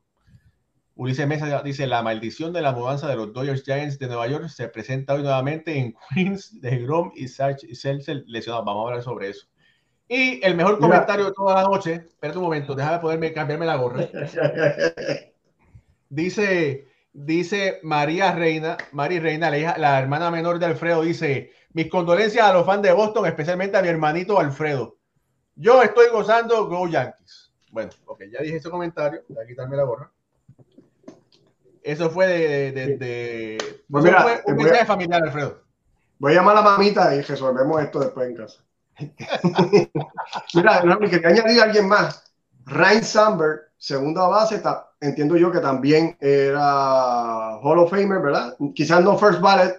Ulises Mesa dice, la maldición de la mudanza de los Dodgers Giants de Nueva York se presenta hoy nuevamente en Queens de Grom y Seltzer lesionados. Vamos a hablar sobre eso. Y el mejor comentario de toda la noche, espérate un momento, déjame poderme cambiarme la gorra. dice, dice María Reina, María Reina, la, hija, la hermana menor de Alfredo, dice, mis condolencias a los fans de Boston, especialmente a mi hermanito Alfredo. Yo estoy gozando Go Yankees. Bueno, ok, ya dije ese comentario, voy a quitarme la gorra. Eso fue de, de, de,
pues mira,
fue un mensaje familiar, Alfredo.
Voy a llamar a la mamita y resolvemos esto después en casa. mira, no, quería añadir a alguien más. Ryan Sandberg, segunda base, entiendo yo que también era Hall of Famer, ¿verdad? Quizás no first ballot,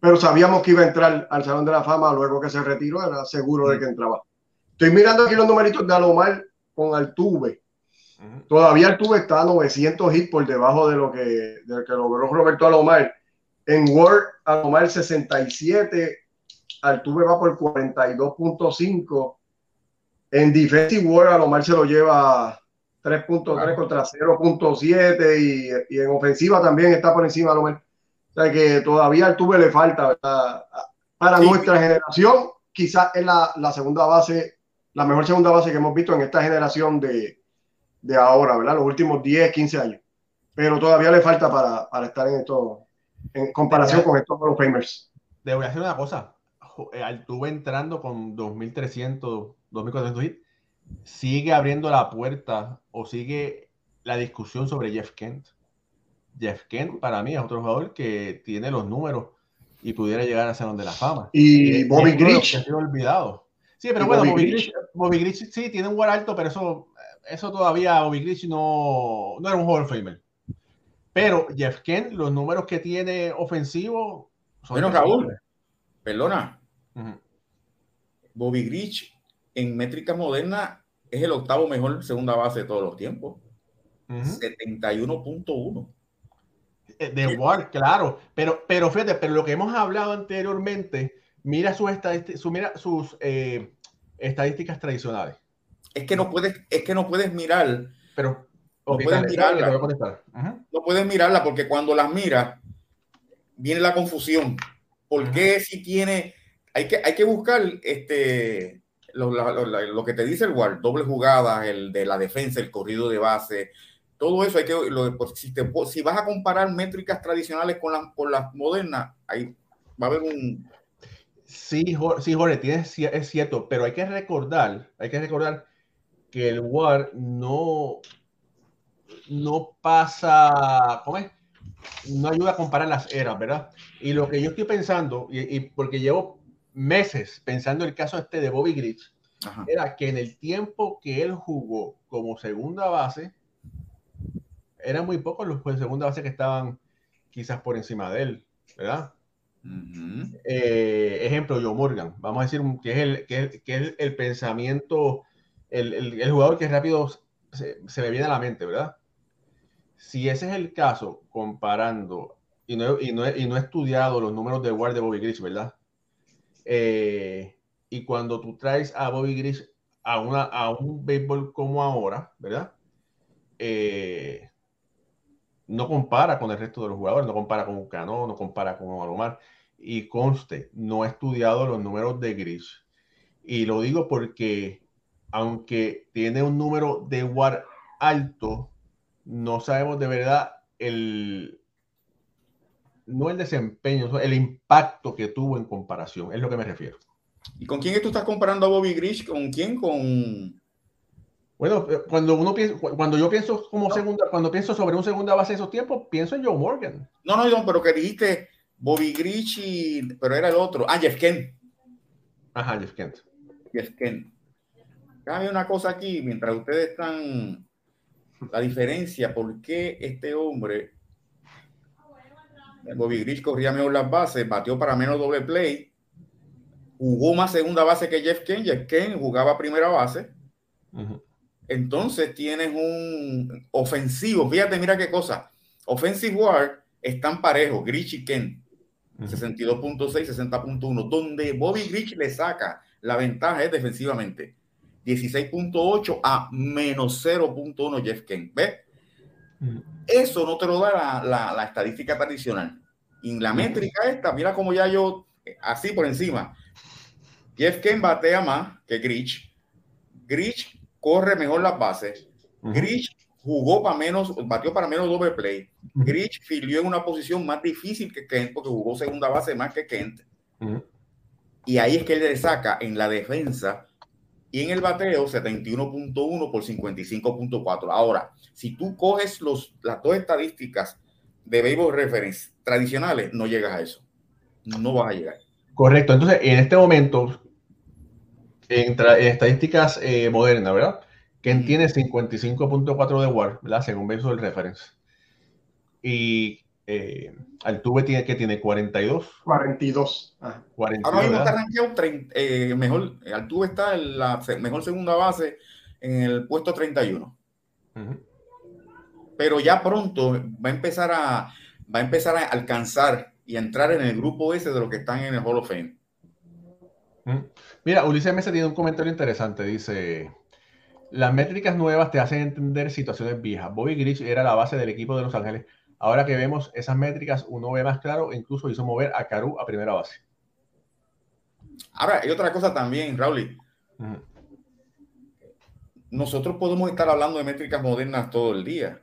pero sabíamos que iba a entrar al Salón de la Fama luego que se retiró, era seguro de que entraba. Estoy mirando aquí los numeritos de Alomar con Altuve. Todavía Altuve está a 900 hits por debajo de lo que, de que logró Roberto Alomar. En Word, Alomar 67, Altuve va por 42.5. En Defensive Word, Alomar se lo lleva 3.3 contra 0.7 y, y, en ofensiva también está por encima de Alomar. O sea que todavía Altuve le falta, ¿verdad? Para sí. nuestra generación, quizás es la, la segunda base, la mejor segunda base que hemos visto en esta generación de, de ahora, ¿verdad? Los últimos 10, 15 años. Pero todavía le falta para, para estar en esto, en comparación con estos los Famers.
Le voy a decir una cosa. Altuve entrando con 2.300, 2.400 hits, sigue abriendo la puerta o sigue la discusión sobre Jeff Kent. Jeff Kent para mí es otro jugador que tiene los números y pudiera llegar a Salón de la Fama.
Y Bobby Grich.
Olvidado. Sí, pero bueno, Bobby, Grich sí tiene un war alto, pero eso eso todavía Bobby Grich no, no era un Hall of Famer. Pero Jeff Kent, los números que tiene ofensivo.
Son bueno, Raúl, perdona. Uh -huh. Bobby Grich en métrica moderna es el octavo mejor segunda base de todos los tiempos. Uh -huh. 71.1.
De Ward, claro. Pero, pero fíjate, pero lo que hemos hablado anteriormente, mira sus, estadísticas, su, mira sus eh, estadísticas tradicionales
es que no puedes, es que no puedes mirar,
pero
no puedes mirarla. Uh -huh. No puedes mirarla porque cuando las miras viene la confusión. ¿Por qué si tiene? Hay que, hay que buscar este lo, lo, lo, lo, que te dice el guard, doble jugada, el de la defensa, el corrido de base, todo eso hay que, pues, si, te, si vas a comparar métricas tradicionales con las, con las modernas, ahí va a haber un,
Sí, Jorge, sí, Jorge, tienes, es cierto, pero hay que recordar, hay que recordar que el WAR no, no pasa, ¿cómo es? No ayuda a comparar las eras, ¿verdad? Y lo que yo estoy pensando, y, y porque llevo meses pensando el caso este de Bobby Grich, Ajá. era que en el tiempo que él jugó como segunda base, eran muy pocos los de segunda base que estaban quizás por encima de él, ¿verdad? Eh, ejemplo, Joe Morgan, vamos a decir que es el, que el pensamiento el, el, jugador que rápido se, me viene a la mente, ¿verdad? Si ese es el caso, comparando, y no, y no, y no he estudiado los números de Ward de Bobby Grich, ¿verdad? Eh, y cuando tú traes a Bobby Grich a, una, a un béisbol como ahora, ¿verdad? Eh, no compara con el resto de los jugadores, no compara con Cano, no compara con Alomar. Y conste, no he estudiado los números de Grich. Y lo digo porque aunque tiene un número de WAR alto, no sabemos de verdad el no el desempeño, el impacto que tuvo en comparación, es lo que me refiero.
¿Y con quién tú estás comparando a Bobby Grich? ¿Con quién? Con
bueno, cuando uno piensa, cuando yo pienso como segunda, cuando pienso sobre un segunda base de esos tiempos, pienso en Joe Morgan.
No, no, pero que dijiste Bobby Grich y, pero era el otro. Ah, Jeff Kent.
Ajá, Jeff Kent.
Jeff Kent. Cambia una cosa aquí, mientras ustedes están, la diferencia, ¿por qué este hombre, Bobby Grich corría mejor las bases, batió para menos doble play, jugó más segunda base que Jeff Kent, Jeff Kent jugaba primera base, Entonces tienes un ofensivo. Fíjate, mira qué cosa. Offensive War están parejos, Grich y Ken. 62.6, 60.1, donde Bobby Grich le saca la ventaja es defensivamente. 16.8 a menos 0.1 Jeff Ken. ¿Ves? Eso no te lo da la, la, estadística tradicional. Y la métrica esta, mira como ya yo, así por encima, Jeff Ken batea más que Grich. Grich corre mejor las bases. Grich jugó para menos, batió para menos doble play. Grich filió en una posición más difícil que Kent porque jugó segunda base más que Kent. Y ahí es que él le saca en la defensa y en el bateo 71.1 por 55.4. Ahora, si tú coges los, las dos estadísticas de Baseball Reference tradicionales, no llegas a eso. No vas a llegar.
Correcto. Entonces, en este momento, en, estadísticas eh, modernas, ¿verdad? Ken tiene 55.4 de WAR, ¿verdad? Según Baseball Reference. Y eh, Altuve tiene que tiene 42.
42.
Ah. 42 Ahora mismo está rankeado eh, mejor. Altuve está en la mejor segunda base en el puesto 31. Pero ya pronto va a empezar a va a empezar a alcanzar y a entrar en el grupo ese de los que están en el Hall of Fame.
Mira, Ulises Mesa tiene un comentario interesante. Dice: Las métricas nuevas te hacen entender situaciones viejas. Bobby Grich era la base del equipo de Los Ángeles Ahora que vemos esas métricas, uno ve más claro, incluso hizo mover a Caru a primera base.
Ahora, hay otra cosa también, Raúl. Nosotros podemos estar hablando de métricas modernas todo el día,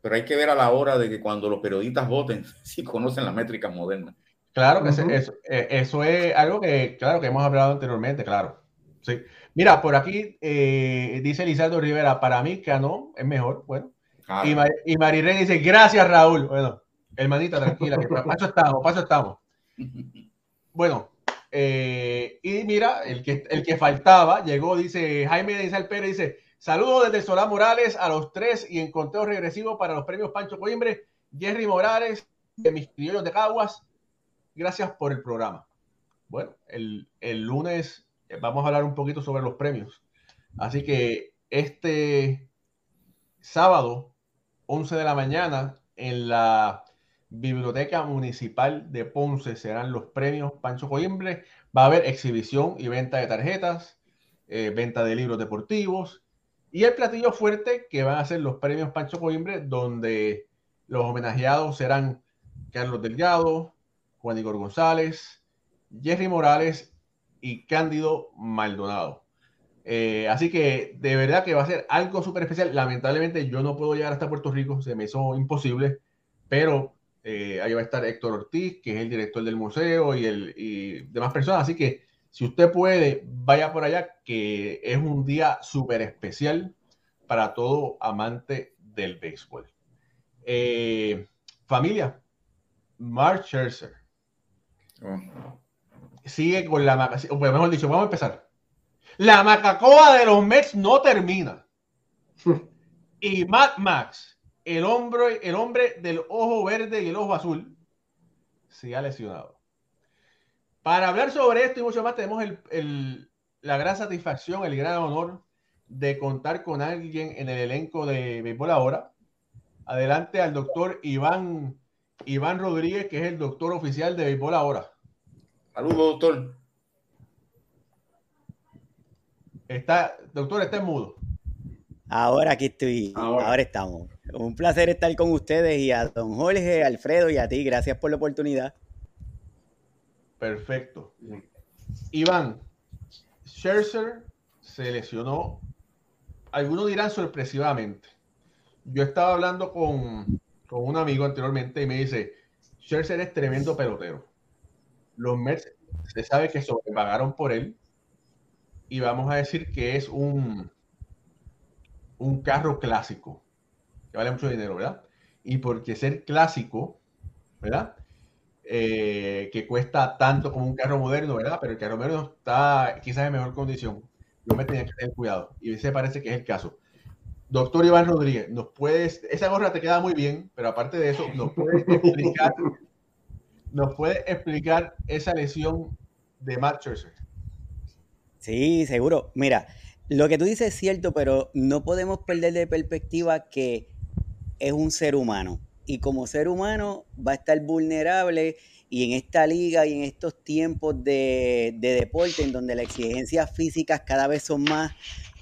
pero hay que ver a la hora de que cuando los periodistas voten, si conocen las métricas modernas.
Claro que eh, eso, es algo que, claro, que hemos hablado anteriormente, claro. Sí. Mira, por aquí eh, dice Lizardo Rivera, para mí que no es mejor. Bueno, y, Mar y dice, gracias Raúl. Bueno, hermanita, tranquila, que paso estamos, paso estamos. Bueno, eh, y mira, el que, el que faltaba, llegó, dice Jaime de Isabel Pérez, dice, saludos desde Solá Morales a los tres y en conteo regresivo para los premios Pancho Coimbre, Jerry Morales, de mis criollos de Caguas, gracias por el programa. Bueno, el, el lunes vamos a hablar un poquito sobre los premios. Así que este sábado 11 de la mañana en la Biblioteca Municipal de Ponce serán los premios Pancho Coimbre. Va a haber exhibición y venta de tarjetas, eh, venta de libros deportivos y el platillo fuerte que van a ser los premios Pancho Coimbre, donde los homenajeados serán Carlos Delgado, Juan Igor González, Jerry Morales y Cándido Maldonado. Eh, así que de verdad que va a ser algo súper especial. Lamentablemente yo no puedo llegar hasta Puerto Rico, se me hizo imposible, pero eh, ahí va a estar Héctor Ortiz, que es el director del museo y, el, y demás personas. Así que si usted puede, vaya por allá, que es un día súper especial para todo amante del béisbol. Eh, familia, Mark. Sigue con la... O mejor dicho, vamos a empezar la macacoa de los Mets no termina. Y Matt Max, el hombre, el hombre del ojo verde y el ojo azul, se ha lesionado. Para hablar sobre esto y mucho más, tenemos la gran satisfacción, el gran honor de contar con alguien en el elenco de Béisbol Ahora. Adelante al doctor Iván, Iván Rodríguez, que es el doctor oficial de Béisbol Ahora.
Saludos, doctor.
Está, doctor, está en mudo.
Ahora aquí estoy, ahora. estamos. Un placer estar con ustedes y a don Jorge, Alfredo y a ti. Gracias por la oportunidad.
Perfecto. Iván, Scherzer se lesionó, algunos dirán sorpresivamente. Yo estaba hablando con, con un amigo anteriormente y me dice, Scherzer es tremendo pelotero. Los Mets se sabe que sobrepagaron por él y vamos a decir que es un, un carro clásico, que vale mucho dinero, ¿verdad? Y porque ser clásico, ¿verdad? Eh, que cuesta tanto como un carro moderno, ¿verdad? Pero el carro moderno está quizás en mejor condición. Yo me tenía que tener cuidado. Y ese parece que es el caso. Doctor Iván Rodríguez, nos puedes, esa gorra te queda muy bien, pero aparte de eso, nos puedes explicar, nos puede explicar esa lesión de Matt Scherzer.
Sí, seguro. Mira, lo que tú dices es cierto, pero no podemos perder de perspectiva que es un ser humano. Y como ser humano va a estar vulnerable y en esta liga y en estos tiempos de, deporte en donde las exigencias físicas cada vez son más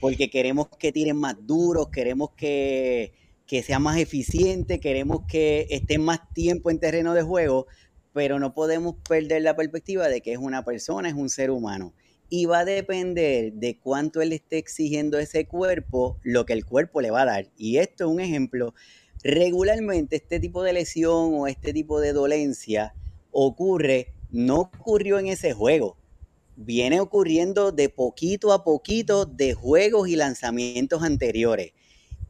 porque queremos que tiren más duros, queremos que, que sea más eficiente, queremos que estén más tiempo en terreno de juego, pero no podemos perder la perspectiva de que es una persona, es un ser humano. Y va a depender de cuánto él esté exigiendo ese cuerpo, lo que el cuerpo le va a dar. Y esto es un ejemplo. Regularmente este tipo de lesión o este tipo de dolencia ocurre, no ocurrió en ese juego, viene ocurriendo de poquito a poquito de juegos y lanzamientos anteriores.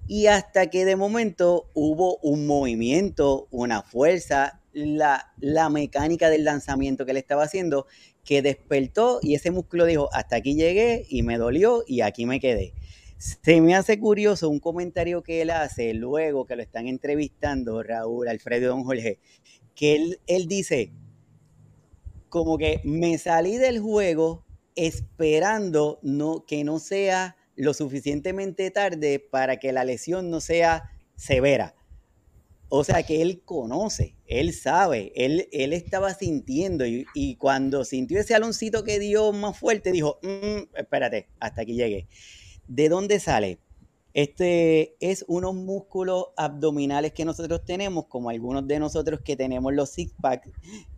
Y hasta que de momento hubo un movimiento, una fuerza, la, la mecánica del lanzamiento que le estaba haciendo, que despertó y ese músculo dijo, hasta aquí llegué y me dolió y aquí me quedé. Se me hace curioso un comentario que él hace luego que lo están entrevistando Raúl, Alfredo Don Jorge, que él, él dice, como que me salí del juego esperando no, que no sea lo suficientemente tarde para que la lesión no sea severa. O sea que él conoce, él sabe, él, él estaba sintiendo y, cuando sintió ese aloncito que dio más fuerte, dijo, mm, espérate, hasta aquí llegué. ¿De dónde sale? Este es unos músculos abdominales que nosotros tenemos, como algunos de nosotros que tenemos los six pack,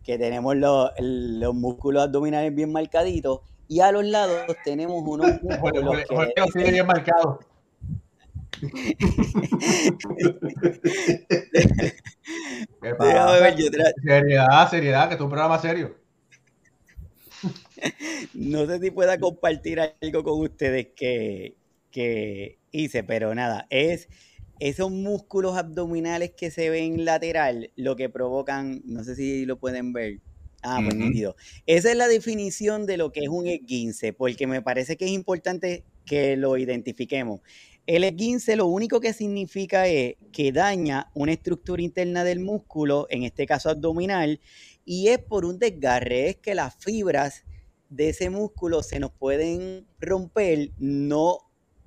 que tenemos los, los músculos abdominales bien marcaditos, y a los lados tenemos unos músculos que, bien marcados.
seriedad, seriedad, que es un programa serio.
No sé si pueda compartir algo con ustedes que, que hice, pero nada, es esos músculos abdominales que se ven lateral lo que provocan, no sé si lo pueden ver. Ah, pues Esa es la definición de lo que es un esguince, porque me parece que es importante que lo identifiquemos. El esguince lo único que significa es que daña una estructura interna del músculo, en este caso abdominal, y es por un desgarre, es que las fibras de ese músculo se nos pueden romper, no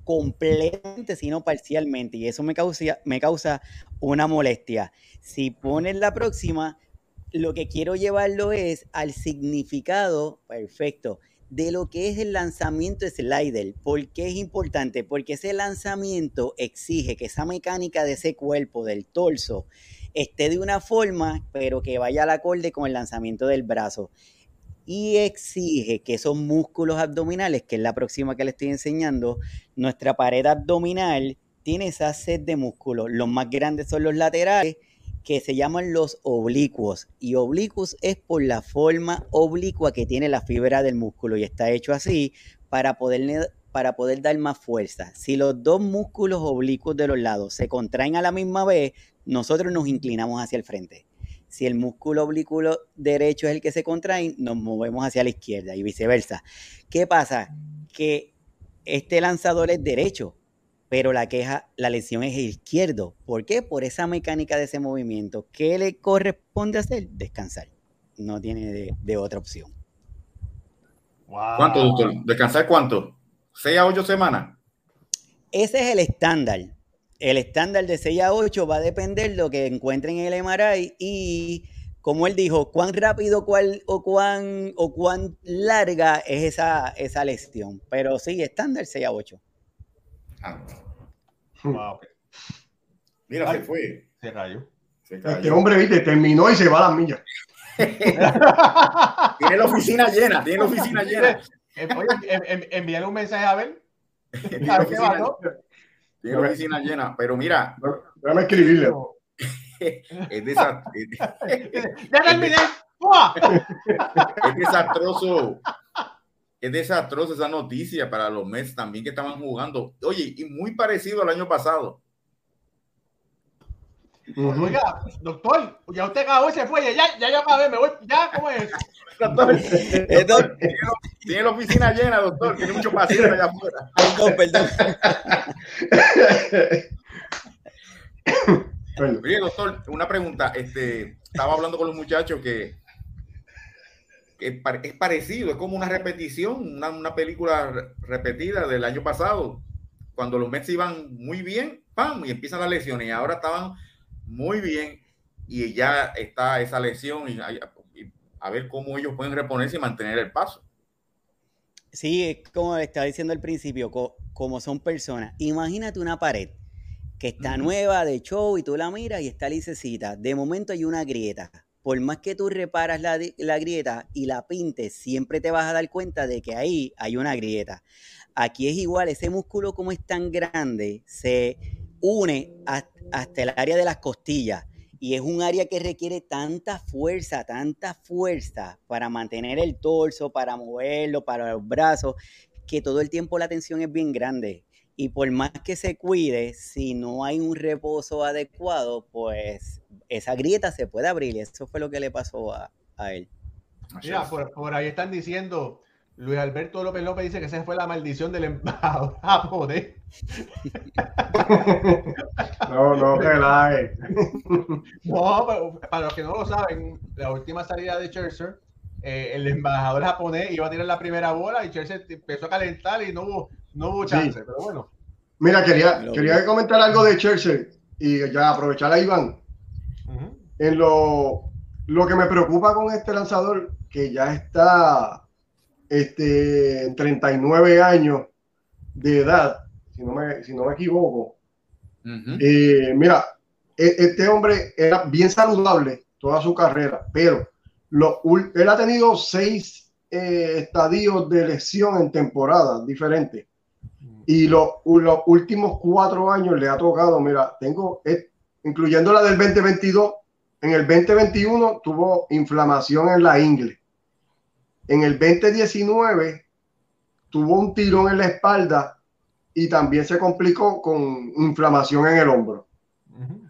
completamente, sino parcialmente, y eso me causa, me causa una molestia. Si pones la próxima, lo que quiero llevarlo es al significado perfecto de lo que es el lanzamiento slider. ¿Por qué es importante? Porque ese lanzamiento exige que esa mecánica de ese cuerpo, del torso, esté de una forma, pero que vaya al acorde con el lanzamiento del brazo. Y exige que esos músculos abdominales, que es la próxima que le estoy enseñando, nuestra pared abdominal tiene esa sed de músculos. Los más grandes son los laterales que se llaman los oblicuos. Y oblicuos es por la forma oblicua que tiene la fibra del músculo y está hecho así para poder, para poder dar más fuerza. Si los dos músculos oblicuos de los lados se contraen a la misma vez, nosotros nos inclinamos hacia el frente. Si el músculo oblicuo derecho es el que se contrae, nos movemos hacia la izquierda y viceversa. ¿Qué pasa? Que este lanzador es derecho, pero la queja, la lesión es izquierdo. ¿Por qué? Por esa mecánica de ese movimiento. ¿Qué le corresponde hacer? Descansar. No tiene de, otra opción.
¿Cuánto, doctor? ¿Descansar cuánto? ¿6 a 8 semanas?
Ese es el estándar. El estándar de 6 a 8 va a depender de lo que encuentren en el MRI y, como él dijo, cuán rápido cuál, o, cuán, o cuán larga es esa, esa lesión. Pero sí, estándar 6 a 8.
Ah. Mira, se fue.
Se rayó.
Este hombre, viste, terminó y se va a las millas.
tiene la oficina llena, tiene la oficina llena.
Eh, oye, envíale un mensaje a ver.
tiene la oficina, llena, pero mira.
Déjame escribirle.
es, desastroso.
ya terminé.
es desastroso es desastrosa esa noticia para los Mets también que estaban jugando. Oye, y muy parecido al año pasado.
Oiga, doctor, ya usted acabó y se fue, ya, ya, ya, ver, me voy, ya, ¿cómo es?
Doctor, tiene, la oficina llena, doctor, tiene mucho paciente allá afuera. Perdón, perdón. doctor, una pregunta, este, estaba hablando con los muchachos que es, parecido, es como una repetición, una, una, película repetida del año pasado, cuando los Mets iban muy bien, ¡pam! y empiezan las lesiones, y ahora estaban muy bien, y ya está esa lesión, y, a ver cómo ellos pueden reponerse y mantener el paso.
Sí, es como estaba diciendo al principio, como son personas. Imagínate una pared que está nueva de show y tú la miras y está licecita. De momento hay una grieta. Por más que tú reparas la, grieta y la pintes, siempre te vas a dar cuenta de que ahí hay una grieta. Aquí es igual, ese músculo como es tan grande, se une hasta el área de las costillas y es un área que requiere tanta fuerza, tanta fuerza para mantener el torso, para moverlo, para los brazos, que todo el tiempo la tensión es bien grande. Y por más que se cuide, si no hay un reposo adecuado, pues esa grieta se puede abrir. Y eso fue lo que le pasó a, él.
Mira, por, ahí están diciendo, Luis Alberto López López dice que esa fue la maldición del embajador japonés.
no, no, que la
No, pero para los que no lo saben, la última salida de Scherzer, eh, el embajador japonés iba a tirar la primera bola y Scherzer empezó a calentar y no hubo, no hubo chance, pero bueno.
Mira, quería, quería comentar algo de Scherzer y ya aprovechar a Iván. En lo, lo que me preocupa con este lanzador, que ya está este, en 39 años de edad, si no me, si no me equivoco. Eh, mira, e, este hombre era bien saludable toda su carrera, pero lo, él ha tenido seis eh, estadios de lesión en temporadas diferentes. Y los últimos cuatro años le ha tocado, mira, tengo, incluyendo la del 2022, en el 2021 tuvo inflamación en la ingle. En el 2019 tuvo un tirón en la espalda y también se complicó con inflamación en el hombro.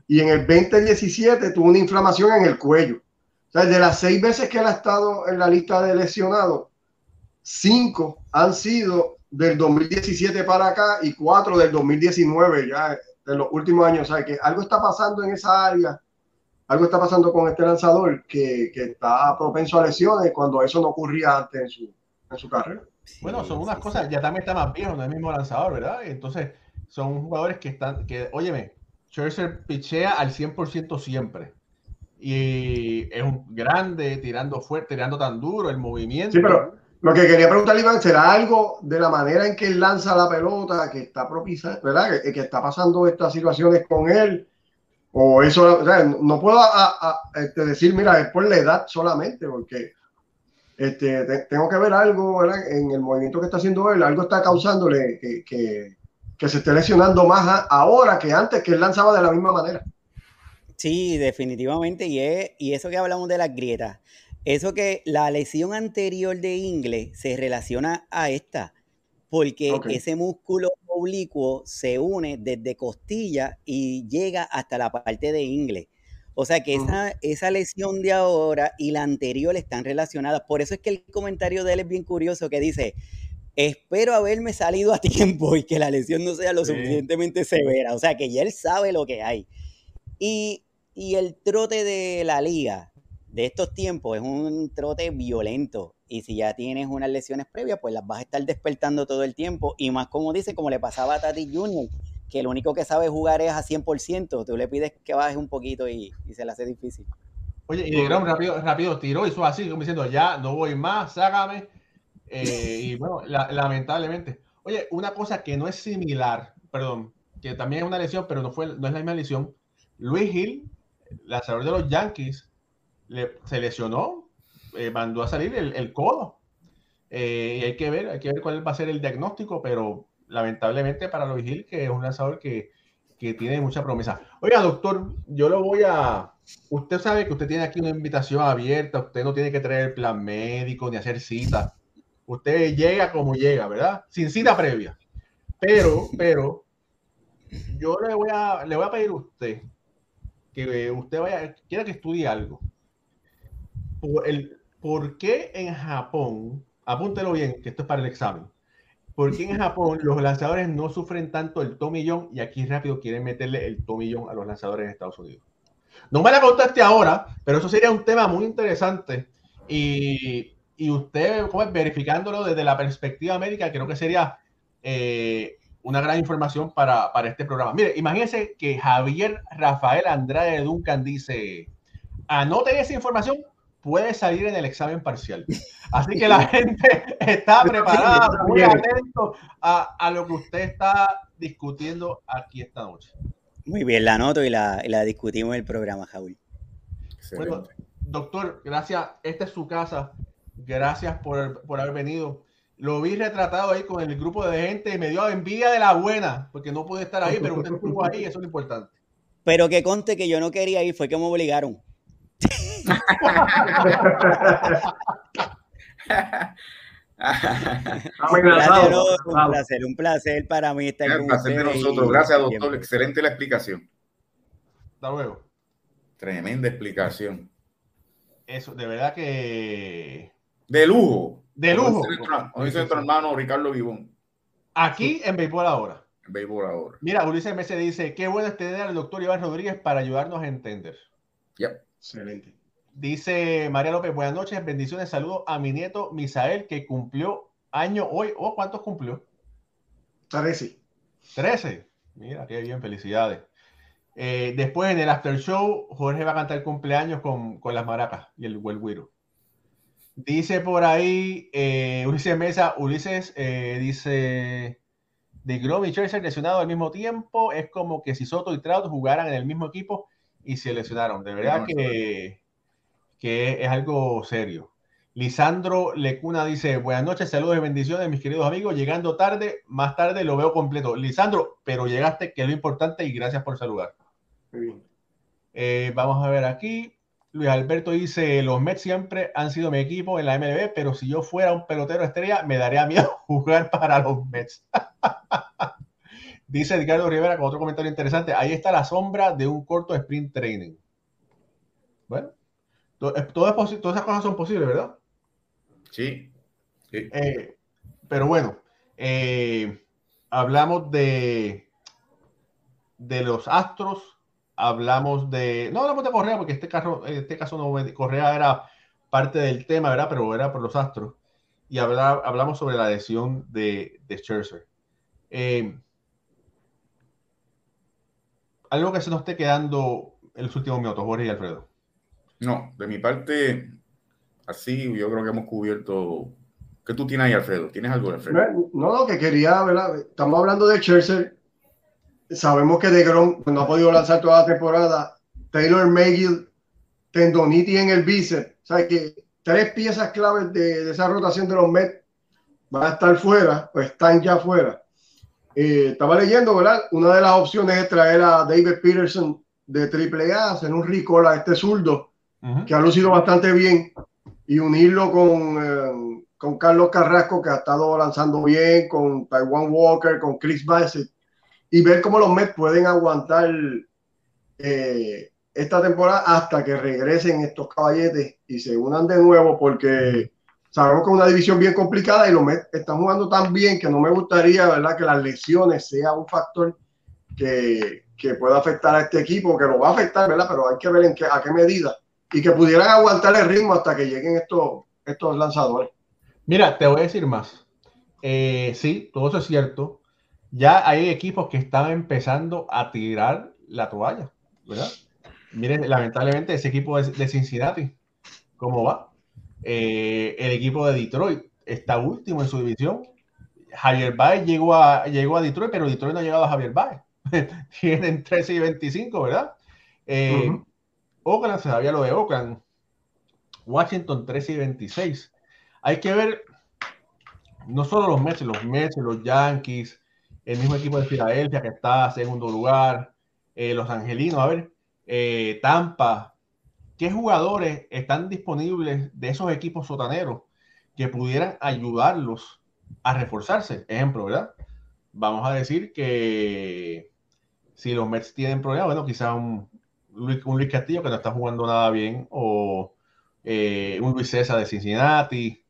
Y en el 2017 tuvo una inflamación en el cuello. O sea, de las seis veces que él ha estado en la lista de lesionados, cinco han sido del 2017 para acá y cuatro del 2019, ya de los últimos años. O sea, que algo está pasando en esa área algo está pasando con este lanzador que, que, está propenso a lesiones cuando eso no ocurría antes en su, en su carrera.
Bueno, son unas cosas, ya también está más viejo, no es el mismo lanzador, ¿verdad? Entonces, son jugadores que están, que, óyeme, Scherzer pichea al 100% siempre. Y es un grande, tirando fuerte, tirando tan duro, el movimiento.
Sí, pero lo que quería preguntar, Iván, ¿será algo de la manera en que él lanza la pelota que está propicia, ¿verdad? Que, que está pasando estas situaciones con él o eso, no puedo este, decir, mira, es por la edad solamente, porque este, tengo que ver algo en el movimiento que está haciendo él, algo está causándole que, se esté lesionando más ahora que antes, que él lanzaba de la misma manera.
Sí, definitivamente, y, es, y eso que hablamos de las grietas, eso que la lesión anterior de Ingle se relaciona a esta, porque ese músculo oblicuo se une desde costilla y llega hasta la parte de ingle. O sea que esa, esa, lesión de ahora y la anterior están relacionadas. Por eso es que el comentario de él es bien curioso que dice, espero haberme salido a tiempo y que la lesión no sea lo suficientemente severa. O sea que ya él sabe lo que hay. Y, y el trote de la liga de estos tiempos es un trote violento. Y si ya tienes unas lesiones previas, pues las vas a estar despertando todo el tiempo. Y más como dice, como le pasaba a Tati Junior, que lo único que sabe jugar es a 100%. Tú le pides que baje un poquito y, se le hace difícil.
Oye, y de rápido, rápido tiró, hizo así, como diciendo, ya no voy más, ságame. Eh, y bueno, lamentablemente. Oye, una cosa que no es similar, perdón, que también es una lesión, pero no, fue, no es la misma lesión. Luis Hill, lanzador de los Yankees, se lesionó eh, mandó a salir el, codo. Eh, y hay que ver, hay que ver cuál va a ser el diagnóstico, pero lamentablemente para Luis Gil, que es un lanzador que, tiene mucha promesa. Oiga, doctor, yo lo voy a. Usted sabe que usted tiene aquí una invitación abierta, usted no tiene que traer el plan médico ni hacer cita. Usted llega como llega, ¿verdad? Sin cita previa. Pero, pero, yo le voy a, le voy a pedir a usted que usted vaya, quiera que estudie algo. El, ¿por qué en Japón, apúntelo bien, que esto es para el examen, ¿por qué en Japón los lanzadores no sufren tanto el tomillón y aquí rápido quieren meterle el tomillón a los lanzadores en Estados Unidos? No me la contaste ahora, pero eso sería un tema muy interesante y, y usted como verificándolo desde la perspectiva médica, creo que sería eh, una gran información para, para, este programa. Mire, imagínense que Javier Rafael Andrade Duncan dice, anoten esa información, puede salir en el examen parcial. Así que la gente está preparada, muy atento a, a, lo que usted está discutiendo aquí esta noche.
Muy bien, la anoto y la, y la discutimos en el programa, Javier.
Bueno, doctor, gracias. Esta es su casa. Gracias por, por haber venido lo vi retratado ahí con el grupo de gente y me dio envidia de la buena, porque no pude estar ahí, pero usted estuvo ahí, eso es lo importante.
Pero que conte que yo no quería ir, fue que me obligaron. Gracias, no, un placer, un placer para mí estar
con placer de nosotros. Gracias, doctor. Excelente la explicación.
Hasta luego.
Tremenda explicación.
Eso, de verdad que.
De lujo.
De lujo.
Como dice nuestro hermano Ricardo Vivón.
Aquí en Béisbol Ahora.
En Béisbol Ahora.
Mira, Ulises Mese dice, qué bueno es tener al doctor Iván Rodríguez para ayudarnos a entender.
Yep.
Excelente.
Dice María López, buenas noches, bendiciones, saludos a mi nieto Misael, que cumplió año hoy. ¿O oh, cuántos cumplió?
Trece.
Trece. Mira, qué bien, felicidades. Eh, después en el after show, Jorge va a cantar cumpleaños con, con las maracas y el huelguiro. Dice por ahí eh, Ulises Mesa, Ulises eh, dice de Grom y Scherzer lesionado al mismo tiempo, es como que si Soto y Trout jugaran en el mismo equipo y se lesionaron. De verdad que, que es algo serio. Lisandro Lecuna dice, buenas noches, saludos y bendiciones, mis queridos amigos. Llegando tarde, más tarde lo veo completo. Lisandro, pero llegaste, que es lo importante, y gracias por saludar.
Muy bien.
Eh, vamos a ver aquí. Luis Alberto dice, los Mets siempre han sido mi equipo en la MLB, pero si yo fuera un pelotero estrella, me daría miedo jugar para los Mets. dice Ricardo Rivera con otro comentario interesante, ahí está la sombra de un corto sprint training. Bueno, todo es todas esas cosas son posibles, ¿verdad?
Sí.
Eh, pero bueno, eh, hablamos de, de los Astros hablamos de, no hablamos de Correa, porque este caso, en este caso no, Correa era parte del tema, ¿verdad? Pero era por los Astros. Y hablamos sobre la lesión de, de Scherzer. Eh, algo que se nos esté quedando en los últimos minutos, Jorge y Alfredo.
No, de mi parte, así yo creo que hemos cubierto. ¿Qué tú tienes ahí, Alfredo? ¿Tienes algo, Alfredo?
No, no, que quería, ¿verdad? Estamos hablando de Scherzer sabemos que DeGrom no ha podido lanzar toda la temporada. Taylor McGill, tendonitis en el bíceps. O sea que tres piezas claves de, esa rotación de los Mets van a estar fuera, o están ya fuera. Eh, estaba leyendo, ¿verdad? Una de las opciones es traer a David Peterson de AAA, hacer un recall a este zurdo, que ha lucido bastante bien, y unirlo con, eh, con Carlos Carrasco, que ha estado lanzando bien, con Taiwan Walker, con Chris Bassett y ver cómo los Mets pueden aguantar eh, esta temporada hasta que regresen estos caballetes y se unan de nuevo, porque sabemos que es una división bien complicada y los Mets están jugando tan bien que no me gustaría, ¿verdad?, que las lesiones sea un factor que, que pueda afectar a este equipo, que lo va a afectar, ¿verdad?, pero hay que ver en qué, a qué medida y que pudieran aguantar el ritmo hasta que lleguen estos, estos lanzadores.
Mira, te voy a decir más. Eh, sí, todo eso es cierto ya hay equipos que están empezando a tirar la toalla, ¿verdad? Miren, lamentablemente ese equipo de, Cincinnati, ¿cómo va? Eh, el equipo de Detroit está último en su división. Javier Baez llegó a, llegó a Detroit, pero Detroit no ha llegado a Javier Baez. Tienen 13 y 25, ¿verdad? Eh, Oakland, se sabía lo de Oakland. Washington 13 y 26. Hay que ver no solo los Mets, los Mets, los Yankees, el mismo equipo de Filadelfia que está en segundo lugar, eh, los Angelinos, a ver, eh, Tampa, ¿qué jugadores están disponibles de esos equipos sotaneros que pudieran ayudarlos a reforzarse? Ejemplo, ¿verdad? Vamos a decir que si los Mets tienen problemas, bueno, quizás un, un Luis Castillo que no está jugando nada bien, o eh, un Luis César de Cincinnati,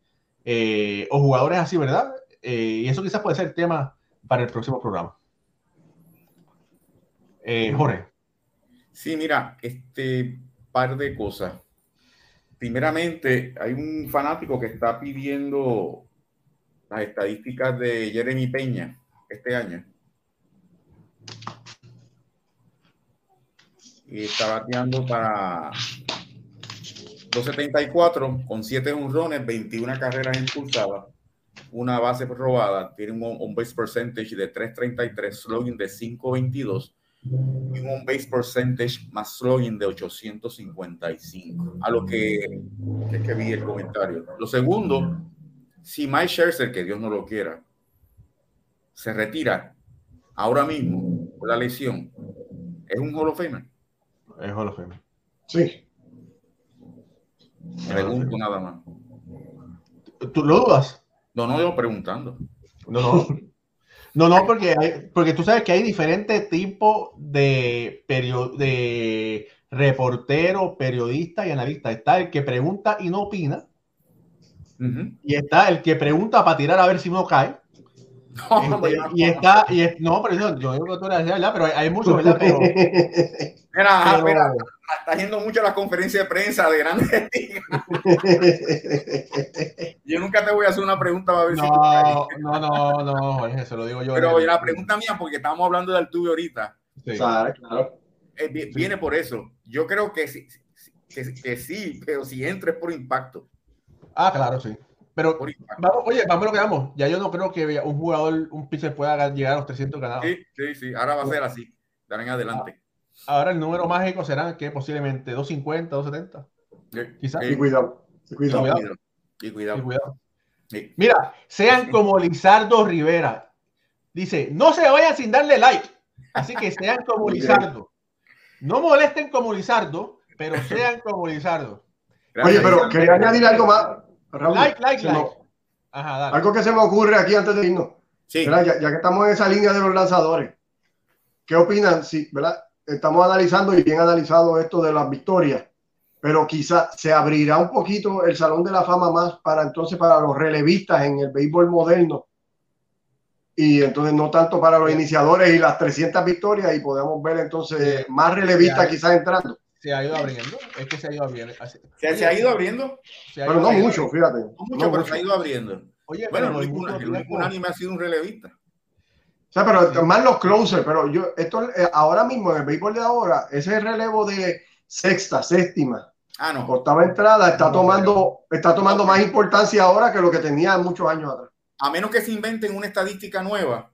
o jugadores así, ¿verdad? y eso quizás puede ser tema para el próximo programa. Eh, Jorge.
Sí, mira, este par de cosas. primeramente, hay un fanático que está pidiendo las estadísticas de Jeremy Peña este año. Y está bateando para 274 con 7 honrones, 21 carreras impulsadas, una base robada, tiene un, un base percentage de 333, slugging de 522 y un base percentage más slugging de 855. A lo que que vi el comentario. Lo segundo, si Mike Scherzer, que Dios no lo quiera, se retira ahora mismo por la lesión, ¿es un Hall?
Es Hall of.
Sí.
Pregunto nada más.
¿Tú lo dudas?
No, no, yo preguntando.
No, no. No, no, porque, hay, porque tú sabes que hay diferentes tipos de, perio, de reportero, periodista y analista. Está el que pregunta y no opina. Uh -huh. Y está el que pregunta para tirar a ver si uno cae. No, este, y está, y es, no, pero yo, yo digo que tú eres verdad, pero hay, hay muchos, ¿verdad? Pero,
mira, pero, mira, está yendo mucho a la conferencia de prensa de grandes Yo nunca te voy a hacer una pregunta para ver
no,
si
tú No, no, no, Jorge, se lo digo yo.
Pero la pregunta mía, porque estábamos hablando de Altuve ahorita.
Sí. Claro, claro.
Eh, viene sí. por eso. Yo creo que sí, que, que sí, pero si entra es por impacto.
Ah, claro, sí. Pero vamos, oye, vamos a lo que vamos. Ya yo no creo que un jugador, un pitcher pueda llegar a los 300 ganados.
Sí, sí, sí. Ahora va a ser así. De ahora en adelante.
Ahora el número mágico será que posiblemente 250, 270.
Sí. Quizás. Y cuidado. Y cuidado.
Y cuidado. Y cuidado.
Y cuidado. Sí. Mira, sean como Lizardo Rivera. Dice, no se vayan sin darle like. Así que sean como Lizardo. No molesten como Lizardo, pero sean como Lizardo.
Oye, pero quería añadir algo más.
Raúl, like, like, like. Me...
Ajá, algo que se me ocurre aquí antes de irnos.
Sí.
Ya, ya, que estamos en esa línea de los lanzadores, ¿qué opinan? Sí, ¿verdad? Estamos analizando y bien analizado esto de las victorias, pero quizá se abrirá un poquito el Salón de la Fama más para entonces para los relevistas en el béisbol moderno y entonces no tanto para los iniciadores y las 300 victorias y podemos ver entonces más relevistas quizás entrando
se ha ido abriendo. Es que se ha ido abriendo.
¿Se, se ha ido abriendo?
Ha pero no mucho, fíjate.
No mucho, no pero mucho. se ha ido abriendo. Oye, bueno, no ningún, ningún anime ha sido un relevista.
O sea, pero sí. más los closers, pero yo, esto eh, ahora mismo en el béisbol de ahora, ese relevo de sexta, séptima,
ah, no.
octava entrada, está tomando, está tomando más importancia ahora que lo que tenía muchos años atrás.
A menos que se inventen una estadística nueva,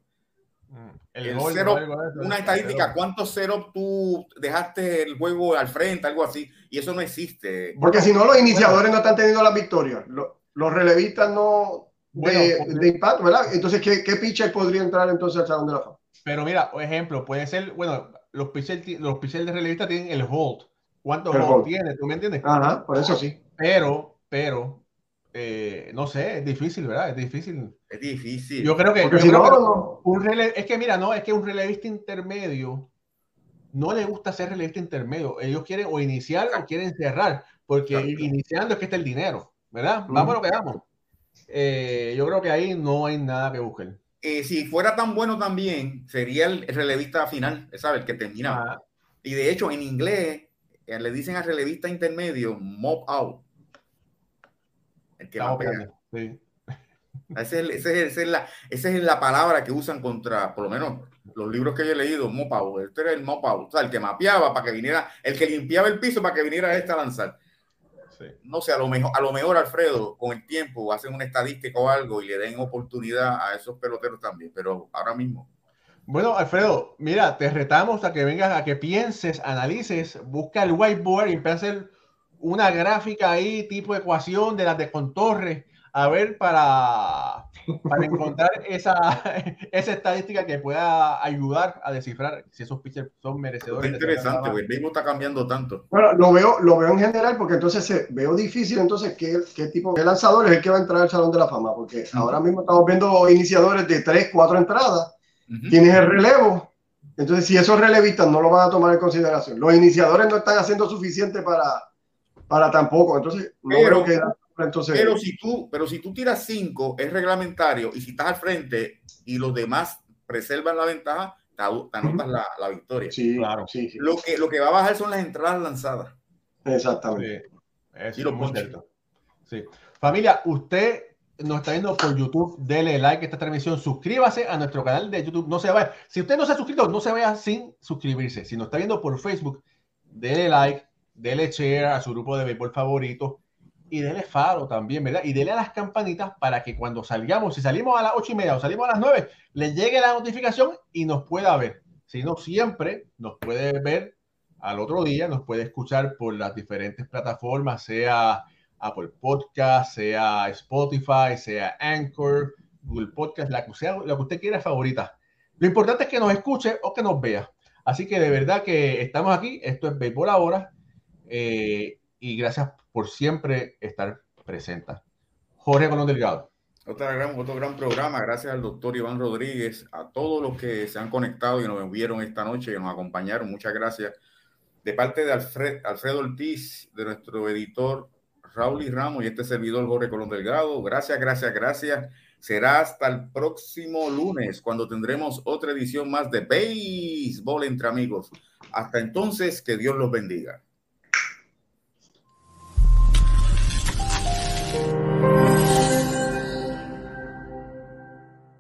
el
el
gol,
cero,
el gol, el
una estadística, ¿cuántos ceros tú dejaste el juego al frente, algo así? Y eso no existe.
Porque si no, los iniciadores no están teniendo las victorias. Los, los relevistas no de, bueno, de, impacto, ¿verdad? Entonces, ¿qué, ¿qué pitcher podría entrar entonces al Salón de la Fama?
Pero mira, por ejemplo, puede ser, bueno, los pitchers, los pitchers de relevista tienen el hold. ¿Cuántos hold, hold tiene? ¿Tú me entiendes?
Ajá, por eso sí.
Pero, pero, eh, no sé, es difícil, ¿verdad? Es difícil.
Es difícil.
Yo creo que, yo
si
creo
no,
que
no.
un rele, es que mira, no, es que un relevista intermedio no le gusta ser relevista intermedio. Ellos quieren o iniciar o quieren cerrar, porque
Sí.
iniciando es que está el dinero, ¿verdad? Vamos a lo que vamos. Eh, yo creo que ahí no hay nada que buscar.
Eh, si fuera tan bueno también, sería el relevista final, ¿sabes? El que termina.
Ah,
Y de hecho, en inglés, eh, le dicen al relevista intermedio, mop out. El que
estamos pegando, sí.
Ese es, es- esa es la, esa es la palabra que usan contra, por lo menos, los libros que yo he leído, mop out. Este era el mop out. O sea, el que mapeaba para que viniera, el que limpiaba el piso para que viniera este a lanzar.
sí.
No sé, a lo mejor, a lo mejor, Alfredo, con el tiempo hacen una estadística o algo y le den oportunidad a esos peloteros también, pero ahora mismo.
Bueno, Alfredo, mira, te retamos a que vengas, a que pienses, analices, busca el whiteboard y empieza a hacer una gráfica ahí, tipo ecuación de las de Contorre, a ver para, para encontrar esa, esa estadística que pueda ayudar a descifrar si esos pitchers son
Es
merecedores. de
interesante, güey. El mismo está cambiando tanto.
Bueno, lo veo, lo veo en general porque entonces se, veo difícil entonces qué, qué tipo de lanzador es el que va a entrar al Salón de la Fama, porque
Ujú.
ahora mismo estamos viendo iniciadores de 3, 4 entradas,
Ujú.
tienes el relevo, entonces si esos relevistas no lo van a tomar en consideración, los iniciadores no están haciendo suficiente para, para tampoco, entonces no
Pero-
creo que entonces
Pero si tú, pero si tú tiras cinco, es reglamentario, y si estás al frente y los demás preservan la ventaja, te, anotas la, la victoria.
sí,
Claro.
sí, sí,
Lo que, lo que va a bajar son las entradas lanzadas.
exactamente.
Sí, Eso es cierto. Sí. Familia, usted nos está viendo por YouTube, dele like a esta transmisión, suscríbase a nuestro canal de YouTube, no se vaya. Si usted no se ha suscrito, no se vaya sin suscribirse. Si nos está viendo por Facebook, dele like, dele share a su grupo de béisbol favorito y dele faro también, ¿verdad? Y dele a las campanitas para que cuando salgamos, si salimos a las ocho y media o salimos a las nueve, le llegue la notificación y nos pueda ver. Si no, siempre nos puede ver al otro día, nos puede escuchar por las diferentes plataformas, sea Apple Podcast, sea Spotify, sea Anchor, Google Podcast, la que sea, lo que usted quiera favorita. Lo importante es que nos escuche o que nos vea. Así que de verdad que estamos aquí. Esto es Béisbol Ahora. Eh, y gracias por siempre estar presente. Jorge Colón Delgado.
Otra gran, otro gran programa, gracias al doctor Iván Rodríguez, a todos los que se han conectado y nos vieron esta noche y nos acompañaron. Muchas gracias. De parte de Alfred, Alfredo Ortiz, de nuestro editor Raúl y Ramos y este servidor Jorge Colón Delgado. Gracias, gracias, gracias. Será hasta el próximo lunes cuando tendremos otra edición más de Béisbol entre amigos. Hasta entonces, que Dios los bendiga.